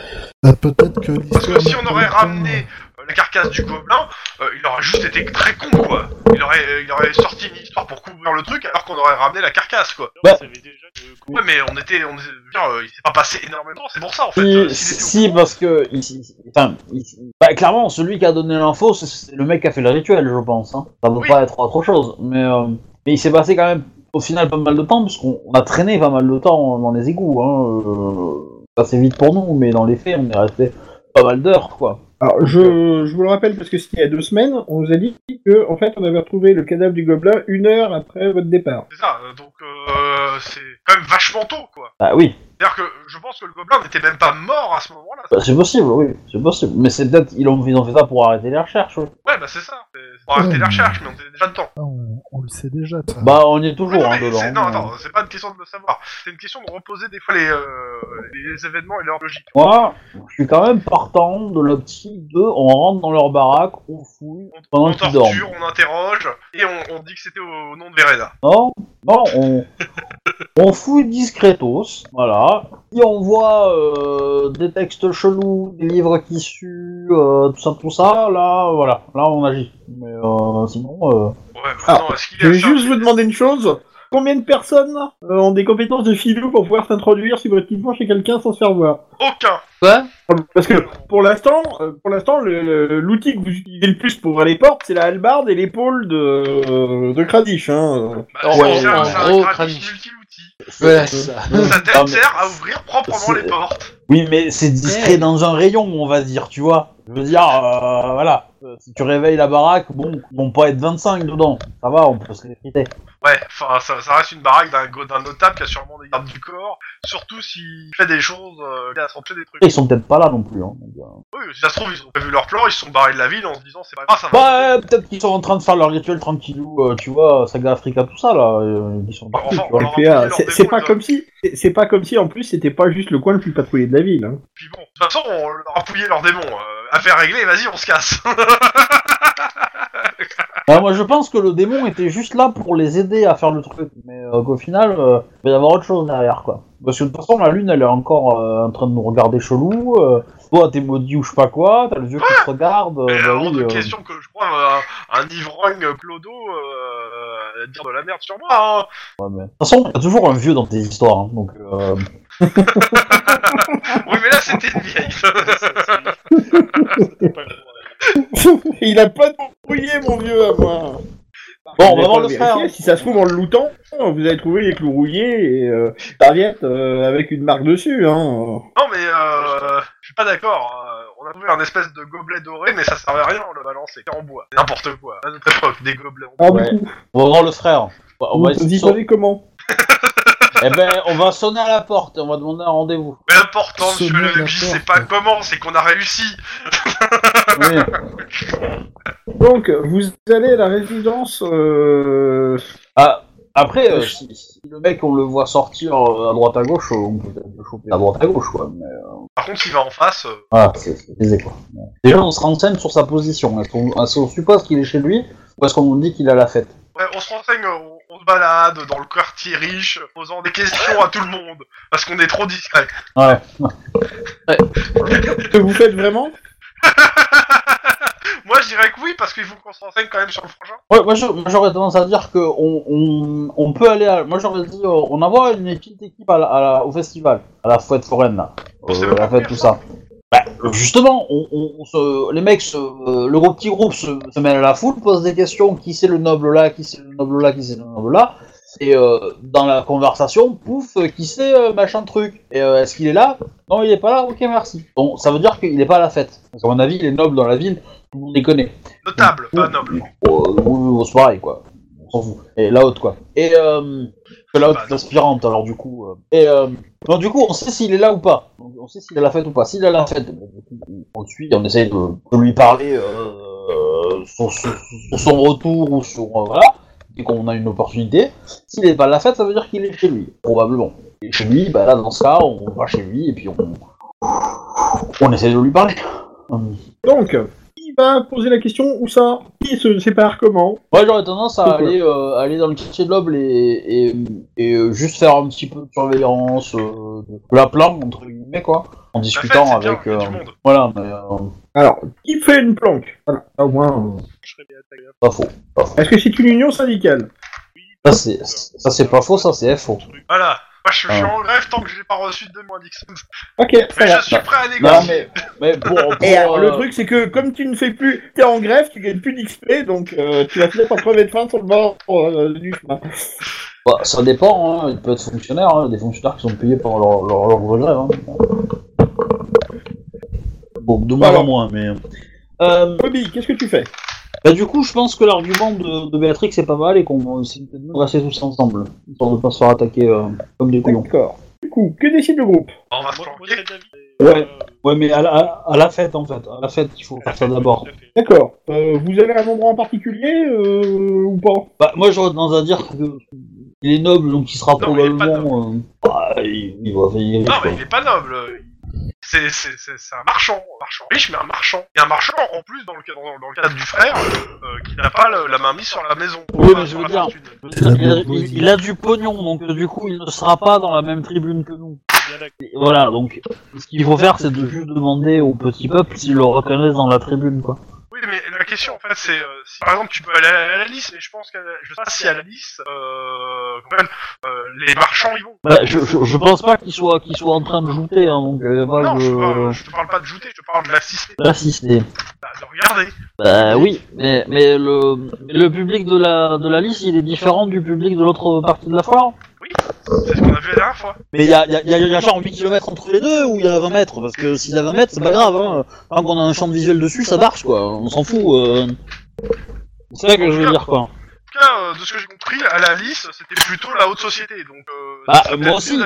Bah, peut-être que Parce que l'histoire si on aurait ramené la carcasse du gobelin, euh, il aurait juste été très con, quoi. Il aurait, euh, il aurait sorti une histoire pour couvrir le truc, alors qu'on aurait ramené la carcasse, quoi. Bah. Ouais, mais on était, on était, je veux dire, euh, il s'est pas passé énormément de temps, c'est pour ça, en fait. Si, euh, s'il était au si, parce que, il- il- enfin, il- bah, clairement, celui qui a donné l'info, c'est- c'est le mec qui a fait le rituel, je pense. Hein. Ça peut Oui. pas être autre chose, mais, euh, mais il s'est passé quand même, au final, pas mal de temps, puisqu'on on a traîné pas mal de temps dans les égouts. Hein. Euh, assez vite pour nous, mais dans les faits, on est resté pas mal d'heures, quoi. Alors, je, je vous le rappelle parce que c'était il y a deux semaines, on nous a dit que, en fait, on avait retrouvé le cadavre du gobelin une heure après votre départ. C'est ça, euh, donc euh, c'est quand même vachement tôt, quoi. Bah oui, C'est-à-dire que je pense que le gobelin n'était même pas mort à ce moment-là. bah, c'est possible, oui, c'est possible. Mais c'est peut-être, ils ont, ils ont fait ça pour arrêter les recherches, oui. Ouais, bah c'est ça. C'est pour arrêter les recherches, mais on était déjà dedans. Ah, le sait déjà, ça. Bah, on y est toujours, non, hein, dedans. non, hein. attends, c'est pas une question de le savoir. C'est une question de reposer des fois les, euh, les événements et leur logique. Moi, je suis quand même partant de l'optique de on rentre dans leur baraque, on fouille On, pendant on qu'ils dorment. torture, on interroge, et on, on dit que c'était au, au nom de Verena. Non, non, on, on fouille discretos, voilà. Si on voit euh, des textes chelous, des livres qui suent, euh, tout ça, tout ça, là, voilà, là on agit. Mais euh, sinon, euh, Ouais, Je vais juste vous demander une chose. Combien de personnes euh, ont des compétences de filou pour pouvoir s'introduire subrepticement chez quelqu'un sans se faire voir? Aucun. Quoi? Parce que pour l'instant, euh, pour l'instant, l'outil que vous utilisez le plus pour ouvrir les portes, c'est la hallebarde et l'épaule de, de Kradich. Hein. Bah, Ouais, c'est un, gros, multi-outil. Voilà, c'est ça. Ah, sert à ouvrir proprement les portes. oui, mais c'est discret Ouais. dans un rayon, on va dire, tu vois. Je veux dire, euh, voilà. Euh, Si tu réveilles la baraque, bon, ils vont pas être 25 dedans. Ça va, on peut se les friter. Ouais, enfin, ça, ça reste une baraque d'un notable qui a sûrement des gardes du corps, surtout s'il fait des choses, euh, il a s'empêcher des trucs. Ils sont peut-être pas là non plus. Hein, donc, euh. Oui, si ça se trouve, ils ont prévu leur plan, ils se sont barrés de la ville en se disant c'est pas grave, ça va. Bah, euh, peut-être qu'ils sont en train de faire leur rituel tranquillou, euh, tu vois, Saga Africa, tout ça, là. ils sont partis, Enfin, tu vois. c'est pas comme si, c'est- pas comme si en plus c'était pas juste le coin le plus patrouillé de la ville. Hein. Puis bon, de toute façon, on leur a pouillé leur démon. Euh, affaire réglée, vas-y, on se casse. Alors, moi, je pense que le démon était juste là pour les aider à faire le truc, mais euh, qu'au final, euh, il va y avoir autre chose derrière, quoi. Parce que de toute façon, la lune, elle est encore euh, en train de nous regarder chelou. Euh, toi, t'es maudit ou je sais pas quoi, t'as le vieux qui te regarde. euh, Mais bah oui, de euh, question que je crois un, un ivrogne clodo euh, dire de la merde sur moi. Hein. ouais, mais- De toute façon, t'as toujours un vieux dans tes histoires, hein, donc. Euh... Oui, mais là, c'était une vieille. C'était pas le droit. Il a pas de brouillé, mon vieux, à moi. Bon, on va voir le frère. Si ça se trouve en le lootant, vous avez trouvé les clous rouillés et euh, serviette euh, avec une marque dessus. Hein. non, mais euh, je suis pas d'accord. On a trouvé un espèce de gobelet doré, mais ça servait à rien, on le balançait. C'était en bois. C'est N'importe quoi. À notre époque, des gobelets en bois. Alors Ouais. du coup, On va voir le frère. On va vous essayer y de son- savez comment Eh ben, on va sonner à la porte et on va demander un rendez-vous. Mais l'important, Ce monsieur le la MJ, c'est porte. pas comment, c'est qu'on a réussi. Oui. Donc, vous allez à la résidence. Euh... Ah, après, euh, si, si le mec, on le voit sortir euh, à droite à gauche, euh, on peut peut-être le choper à droite à gauche, quoi. Mais, euh, Par contre, s'il va en face, euh, voilà, c'est c'est baisé, quoi. Ouais. Déjà, on se renseigne sur sa position. Est-ce qu'on est-ce qu'on suppose qu'il est chez lui ou est-ce qu'on nous dit qu'il à la fête? Ouais, on se renseigne, on, on se balade dans le quartier riche, posant des questions à tout le monde, parce qu'on est trop discret. Ouais. Que vous faites vraiment? Moi, je dirais que oui, parce qu'il faut qu'on se renseigne quand même sur le frangin. Ouais, moi, j'aurais tendance à dire que on, peut aller à... Moi j'aurais dit, euh, on envoie une petite équipe à la- à la- au festival, à la fête foraine là. Euh, la fête, tout ça. Bah, justement, on, on- on se, les mecs, se, euh, le gros petit groupe se, se mêle à la foule, pose des questions, qui c'est le noble là, qui c'est le noble là, qui c'est le noble là. Et euh, dans la conversation, pouf, euh, qui c'est euh, machin truc. Et est-ce qu'il est là? Non, il est pas là. Ok, merci. Bon, ça veut dire qu'il est pas à la fête. Parce qu'à mon avis, les nobles dans la ville, monde les connaît. Notable, pas noble. Oh, oui, oui, c'est pareil, quoi. On s'en fout. Et la haute, quoi. Et euh, que la haute Bah, est aspirante, alors du coup. euh. Et euh, donc, du coup, on sait s'il est là ou pas. On sait s'il à la fête ou pas. S'il à la fête, bon, du coup, on le suit, on essaye de, de lui parler euh, sur, sur- sur son retour ou sur. euh, voilà. Dès qu'on a une opportunité. S'il est pas à la fête, ça veut dire qu'il est chez lui, probablement. Et chez lui, bah là, dans ce cas, on va chez lui et puis on. On essaie de lui parler. Donc, va poser la question où ça Qui se sépare comment Moi j'aurais tendance à aller, euh, aller dans le quartier de l'Oble et, et, et, euh, juste faire un petit peu de surveillance euh, de la planque, entre guillemets, quoi. En La discutant bien, avec. euh, voilà, mais euh, Alors, qui fait une planque? Voilà, au moins. euh, Je serais bien attaqué. pas faux. Pas faux. Est-ce que c'est une union syndicale? Oui, Ça c'est, ça c'est pas faux, ça c'est faux. Voilà. Moi, je, je suis Ah. en grève tant que je n'ai pas reçu de moins Dixon. Ok, Mais je suis prêt à Non négocier. mais, mais pour, pour, Et alors, le euh, truc, c'est que comme tu ne fais plus, t'es en grève, tu gagnes plus d'XP, donc euh, tu vas te mettre en crever de faim sur le bord euh, du chemin. bah, ça dépend, hein. il peut être fonctionnaire, hein. des fonctionnaires qui sont payés par leur, leur, grève. Hein. Bon, de moins en moins, mais. Euh, Bobby, qu'est-ce que tu fais? Bah, du coup, je pense que l'argument de, de Béatrix est pas mal et qu'on peut-être mieux de rester tous ensemble, histoire de pas se faire attaquer euh, comme des couillons. D'accord. Du coup, que décide le groupe? On va se planquer. Ouais. Ouais, mais à la, à- à la fête en fait, à la fête, il faut faire ça d'abord. D'accord. Euh, vous avez un endroit en particulier euh, ou pas? Bah, moi j'aurais tendance à dire que il est noble, donc il sera Non, mais il est pas probablement. euh, bah, il, il va riche, Non, quoi. mais il est pas noble. C'est c'est- c'est- c'est un marchand, un marchand riche, mais un marchand. Et un marchand, en plus, dans le, cadre- dans, dans le cadre du frère, euh, qui n'a pas le- la main mise sur la maison. Oui, Enfin, mais je sur veux la dire- fortune. Il a, il- il a du pognon, donc euh, du coup il ne sera pas dans la même tribune que nous. Bien d'accord. Et voilà, donc ce qu'il faut faire c'est de juste demander au petit peuple s'ils le reconnaissent dans la tribune, quoi. Oui, mais la question, en fait, c'est... euh, si, par exemple, tu peux aller à la liste, mais je pense que... Je sais pas si à la liste, euh, euh, les marchands, ils vont. Bah, je, je, je pense pas qu'il soit, qu'il soit en train de jouter, hein, donc euh, pas non, de... je, te parle, je te parle pas de jouter, je te parle de l'assister, d'assister. de regarder. Bah oui, mais, mais le, le public de la, de la liste il est différent du public de l'autre partie de la foire. C'est ce qu'on a vu la dernière fois. Mais il y a, y, a, y, a, y a genre 8 km entre les deux ou il y a 20 mètres Parce que s'il y a 20 mètres, c'est pas grave, hein. Tant qu'on a un champ de visuel dessus, ça marche quoi, on s'en fout. Euh... C'est ça que je veux dire quoi. En tout cas, euh, de ce que j'ai compris, à la liste, c'était plutôt la haute société, donc... Euh, Bah, moi aussi.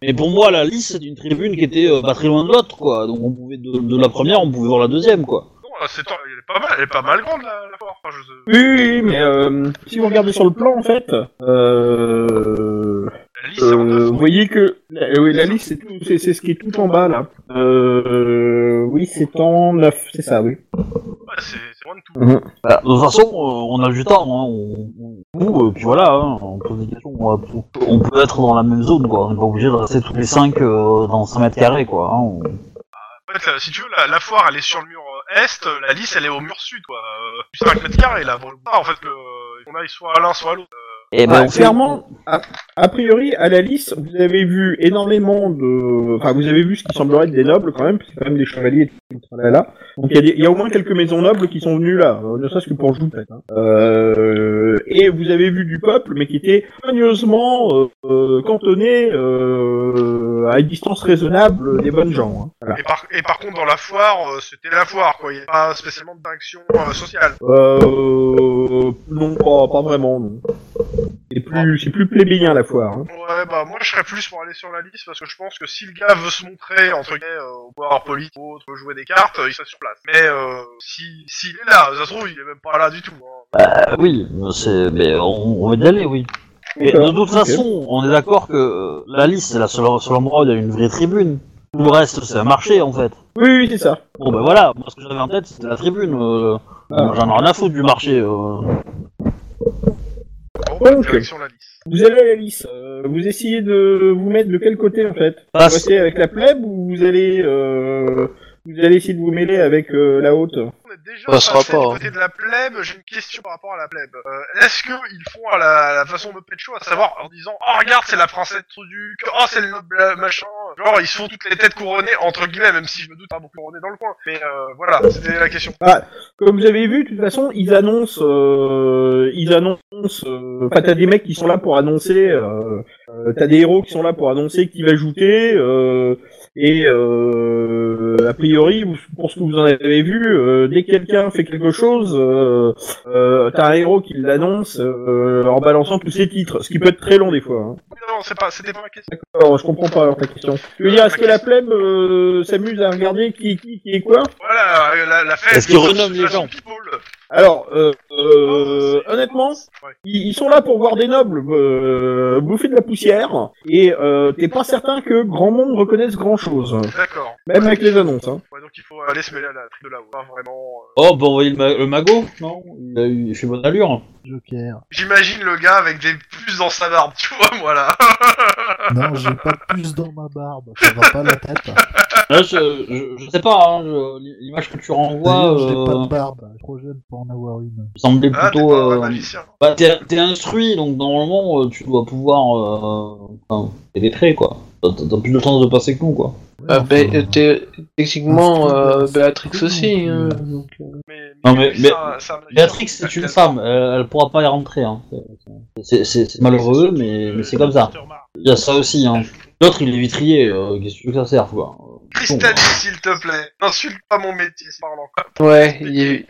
Mais pour moi, la liste c'est une tribune qui était euh, pas très loin de l'autre quoi. Donc on pouvait de, de la première, on pouvait voir la deuxième quoi. C'est... Elle est pas mal, elle est pas mal grande, la, la foire. Enfin, je... Oui, oui, oui, mais euh, si vous regardez sur le plan, en fait, euh, La liste, c'est en euh, vous voyez que la, euh, oui, la liste, c'est tout- c'est c'est ce qui est tout en bas là. Euh, oui, c'est en 9, c'est ça, oui. Ouais, c'est c'est loin de tout. Bah, de toute façon, euh, on a du temps, hein. on, on, euh, puis voilà, hein, on pose des questions, on, on peut être dans la même zone quoi. On n'est pas obligé de rester tous les 5 dans 5 mètres carrés quoi. Hein. On- En fait, là, si tu veux, la, la foire, elle est sur le mur euh, est, euh, la liste, elle est au mur sud, quoi. Euh, 5 mètres carrés, là. Pour le coup, en fait, le, on aille soit à l'un, soit à l'autre. Et ben, Ah, on fait- clairement, a, a priori, à la liste, vous avez vu énormément de... Enfin, vous avez vu ce qui semblerait être des nobles quand même, parce que c'est quand même des chevaliers et tout là, là. Donc il y, y a au moins quelques maisons nobles qui sont venues là, euh, ne serait-ce que pour jouer peut-être. Hein. Euh, et vous avez vu du peuple, mais qui était soigneusement euh, euh, cantonné euh, à une distance raisonnable des bonnes gens. Hein. Voilà. Et par, et par contre, dans la foire, euh, c'était la foire, quoi. Il n'y a pas spécialement d'action euh, sociale. Euh, non, pas, pas vraiment. Non. C'est plus, c'est plus plébéien la foire. Hein. Ouais, bah, moi, je serais plus pour aller sur la liste, parce que je pense que si le gars veut se montrer, entre guillemets, euh, au pouvoir politique ou autre, jouer des cartes, euh, il serait sur place. Mais, euh, si, s'il est là, ça se trouve, il est même pas là du tout. Hein. Euh, oui, c'est, mais on, on va y aller, oui. Et de toute façon, on est d'accord que euh, la liste c'est la seule, seul endroit où il y a une vraie tribune. Tout le reste c'est un marché en fait. Oui, oui, c'est ça. Bon ben voilà, moi ce que j'avais en tête c'était la tribune. Euh, Ah. J'en ai rien à foutre du marché. Euh. Bon, Ok. direction la liste. Vous allez à la liste. euh, vous essayez de vous mettre de quel côté en fait? Vous restez avec la plèbe ou vous allez euh, vous allez essayer de vous mêler avec euh, la haute? Déjà Ça sera passé pas, du hein. côté de la plèbe, j'ai une question par rapport à la plèbe. Euh, Est-ce que ils font à la, la façon de Pecho, à savoir en disant « Oh regarde, c'est la princesse Truduc, oh c'est le noble euh, machin », genre ils se font toutes les têtes couronnées, entre guillemets, même si je me doute pas beaucoup couronnées dans le coin. Mais euh, voilà, c'était la question. Comme vous avez vu, de toute façon, ils annoncent, euh, ils annoncent. euh, Enfin, t'as des mecs qui sont là pour annoncer. Euh, t'as des héros qui sont là pour annoncer qui va ajouter. Euh, et euh, a priori, pour ce que vous en avez vu, euh, dès que quelqu'un fait quelque chose, euh, t'as un héros qui l'annonce en balançant tous ses titres, ce qui peut être très long des fois. Hein. Non, c'est pas, c'était pas ma question. Alors, je comprends pas alors, ta question. Tu veux dire, est-ce que la plèbe euh, s'amuse à regarder qui, qui, qui est quoi? Voilà, euh, la, la fête... Est-ce qu'ils renomment les gens? Alors, euh, euh, honnêtement, Ouais. ils, ils sont là pour voir des nobles euh, bouffer de la poussière, et euh, t'es pas certain que grand monde reconnaisse grand chose, D'accord. même avec les annonces. Hein. Ouais, donc il faut aller se mêler à la trique de là-haut. Pas vraiment. euh, Oh, bah envoyer le, ma- le mago Non il, a eu, il fait bonne allure. Joker. J'imagine le gars avec des puces dans sa barbe, tu vois, moi là. Non, j'ai pas de puce dans ma barbe, ça va pas la tête. Là, je, je, je sais pas, hein, je- l'image que tu renvois D'ailleurs, j'ai pas euh, de barbe, je suis trop jeune pour en avoir une. semblait Ah, t'es plutôt... euh, bah, t'es t'es instruit, donc normalement, euh, tu dois pouvoir euh, enfin, pénétrer, quoi. T'as plus de chance de passer que nous, quoi. Ah, enfin, ben, euh, t'es- techniquement, euh, Béatrix aussi. non hein, donc, euh, Mais, Non, mais- Béatrix, c'est une femme, elle, elle pourra pas y rentrer, hein. C'est- malheureux, mais, mais c'est comme ça. Il y a ça aussi, hein. L'autre, il est vitrier, euh, qu'est-ce que tu veux que ça serve, quoi. Cristallis, s'il te plaît. N'insulte pas mon métier, c'est parlant. quoi. Ouais, il y a eu-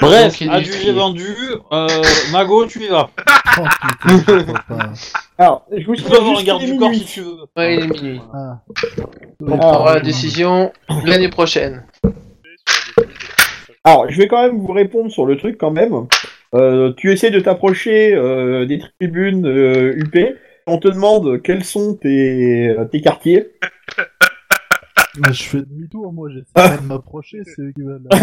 Bref, Donc, adjugé vendu, euh, Mago, tu y vas. Oh putain, pas. Alors, je vous Tu peux avoir un juste garde qu'il est du corps si tu veux. ouais, il est minuit. Ah. On Ah, prendra la décision l'année prochaine. Alors, je vais quand même vous répondre sur le truc quand même. Euh, tu essaies de t'approcher euh, des tribunes euh, UP. On te demande quels sont tes, tes quartiers. Mais je fais demi-tour, moi, j'essaie pas de m'approcher, c'est eux qui veulent. Oh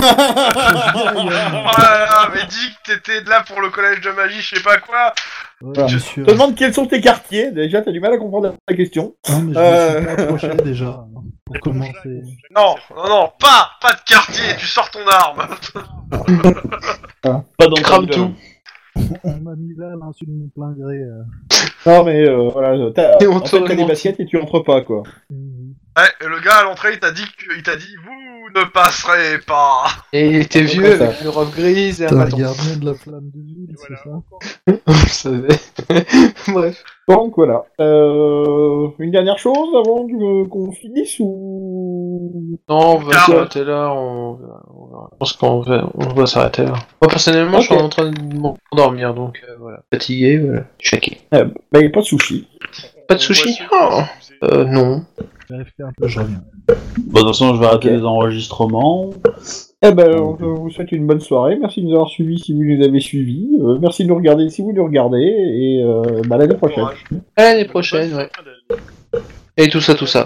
là là, mais dis que t'étais là pour le collège de magie, je sais pas quoi. Voilà. sûr. te demande quels sont tes quartiers. Déjà, t'as du mal à comprendre la question. Non, mais je Euh. me suis pas approché déjà, hein, pour commencer. Non, non, non, pas, pas de quartier, tu sors ton arme. Pas dans Crame tout. On m'a mis là l'insulte de mon plein gré. euh. Non, mais euh, voilà, t'as, des baskets et tu entres pas, quoi. Mhm. Ouais, et le gars à l'entrée, il t'a dit que, il t'a dit, vous ne passerez pas. Et il était vieux ça. avec une robe grise et un bâton. gardien de la flamme de ville, c'est Voilà, ça. Je savais. Bref. Donc voilà. Euh, une dernière chose avant que- qu'on finisse ou? Non, on va Ah. s'arrêter là. On... on verra. Je pense qu'on va, on va s'arrêter là. Moi, personnellement, je suis Ok. en train de m'endormir, donc euh, voilà. Fatigué, voilà. Shaké. euh, Bah, y a pas de sushi. Pas de sushi Oh. Euh, non. J'arrive un peu, je reviens. Bah, de toute façon, je vais arrêter les enregistrements. Eh ben, je vous souhaite une bonne soirée. Merci de nous avoir suivis si vous nous avez suivis. Euh, merci de nous regarder si vous nous regardez. Et euh, bah, à l'année prochaine. À l'année prochaine, ouais. Et tout ça, tout ça.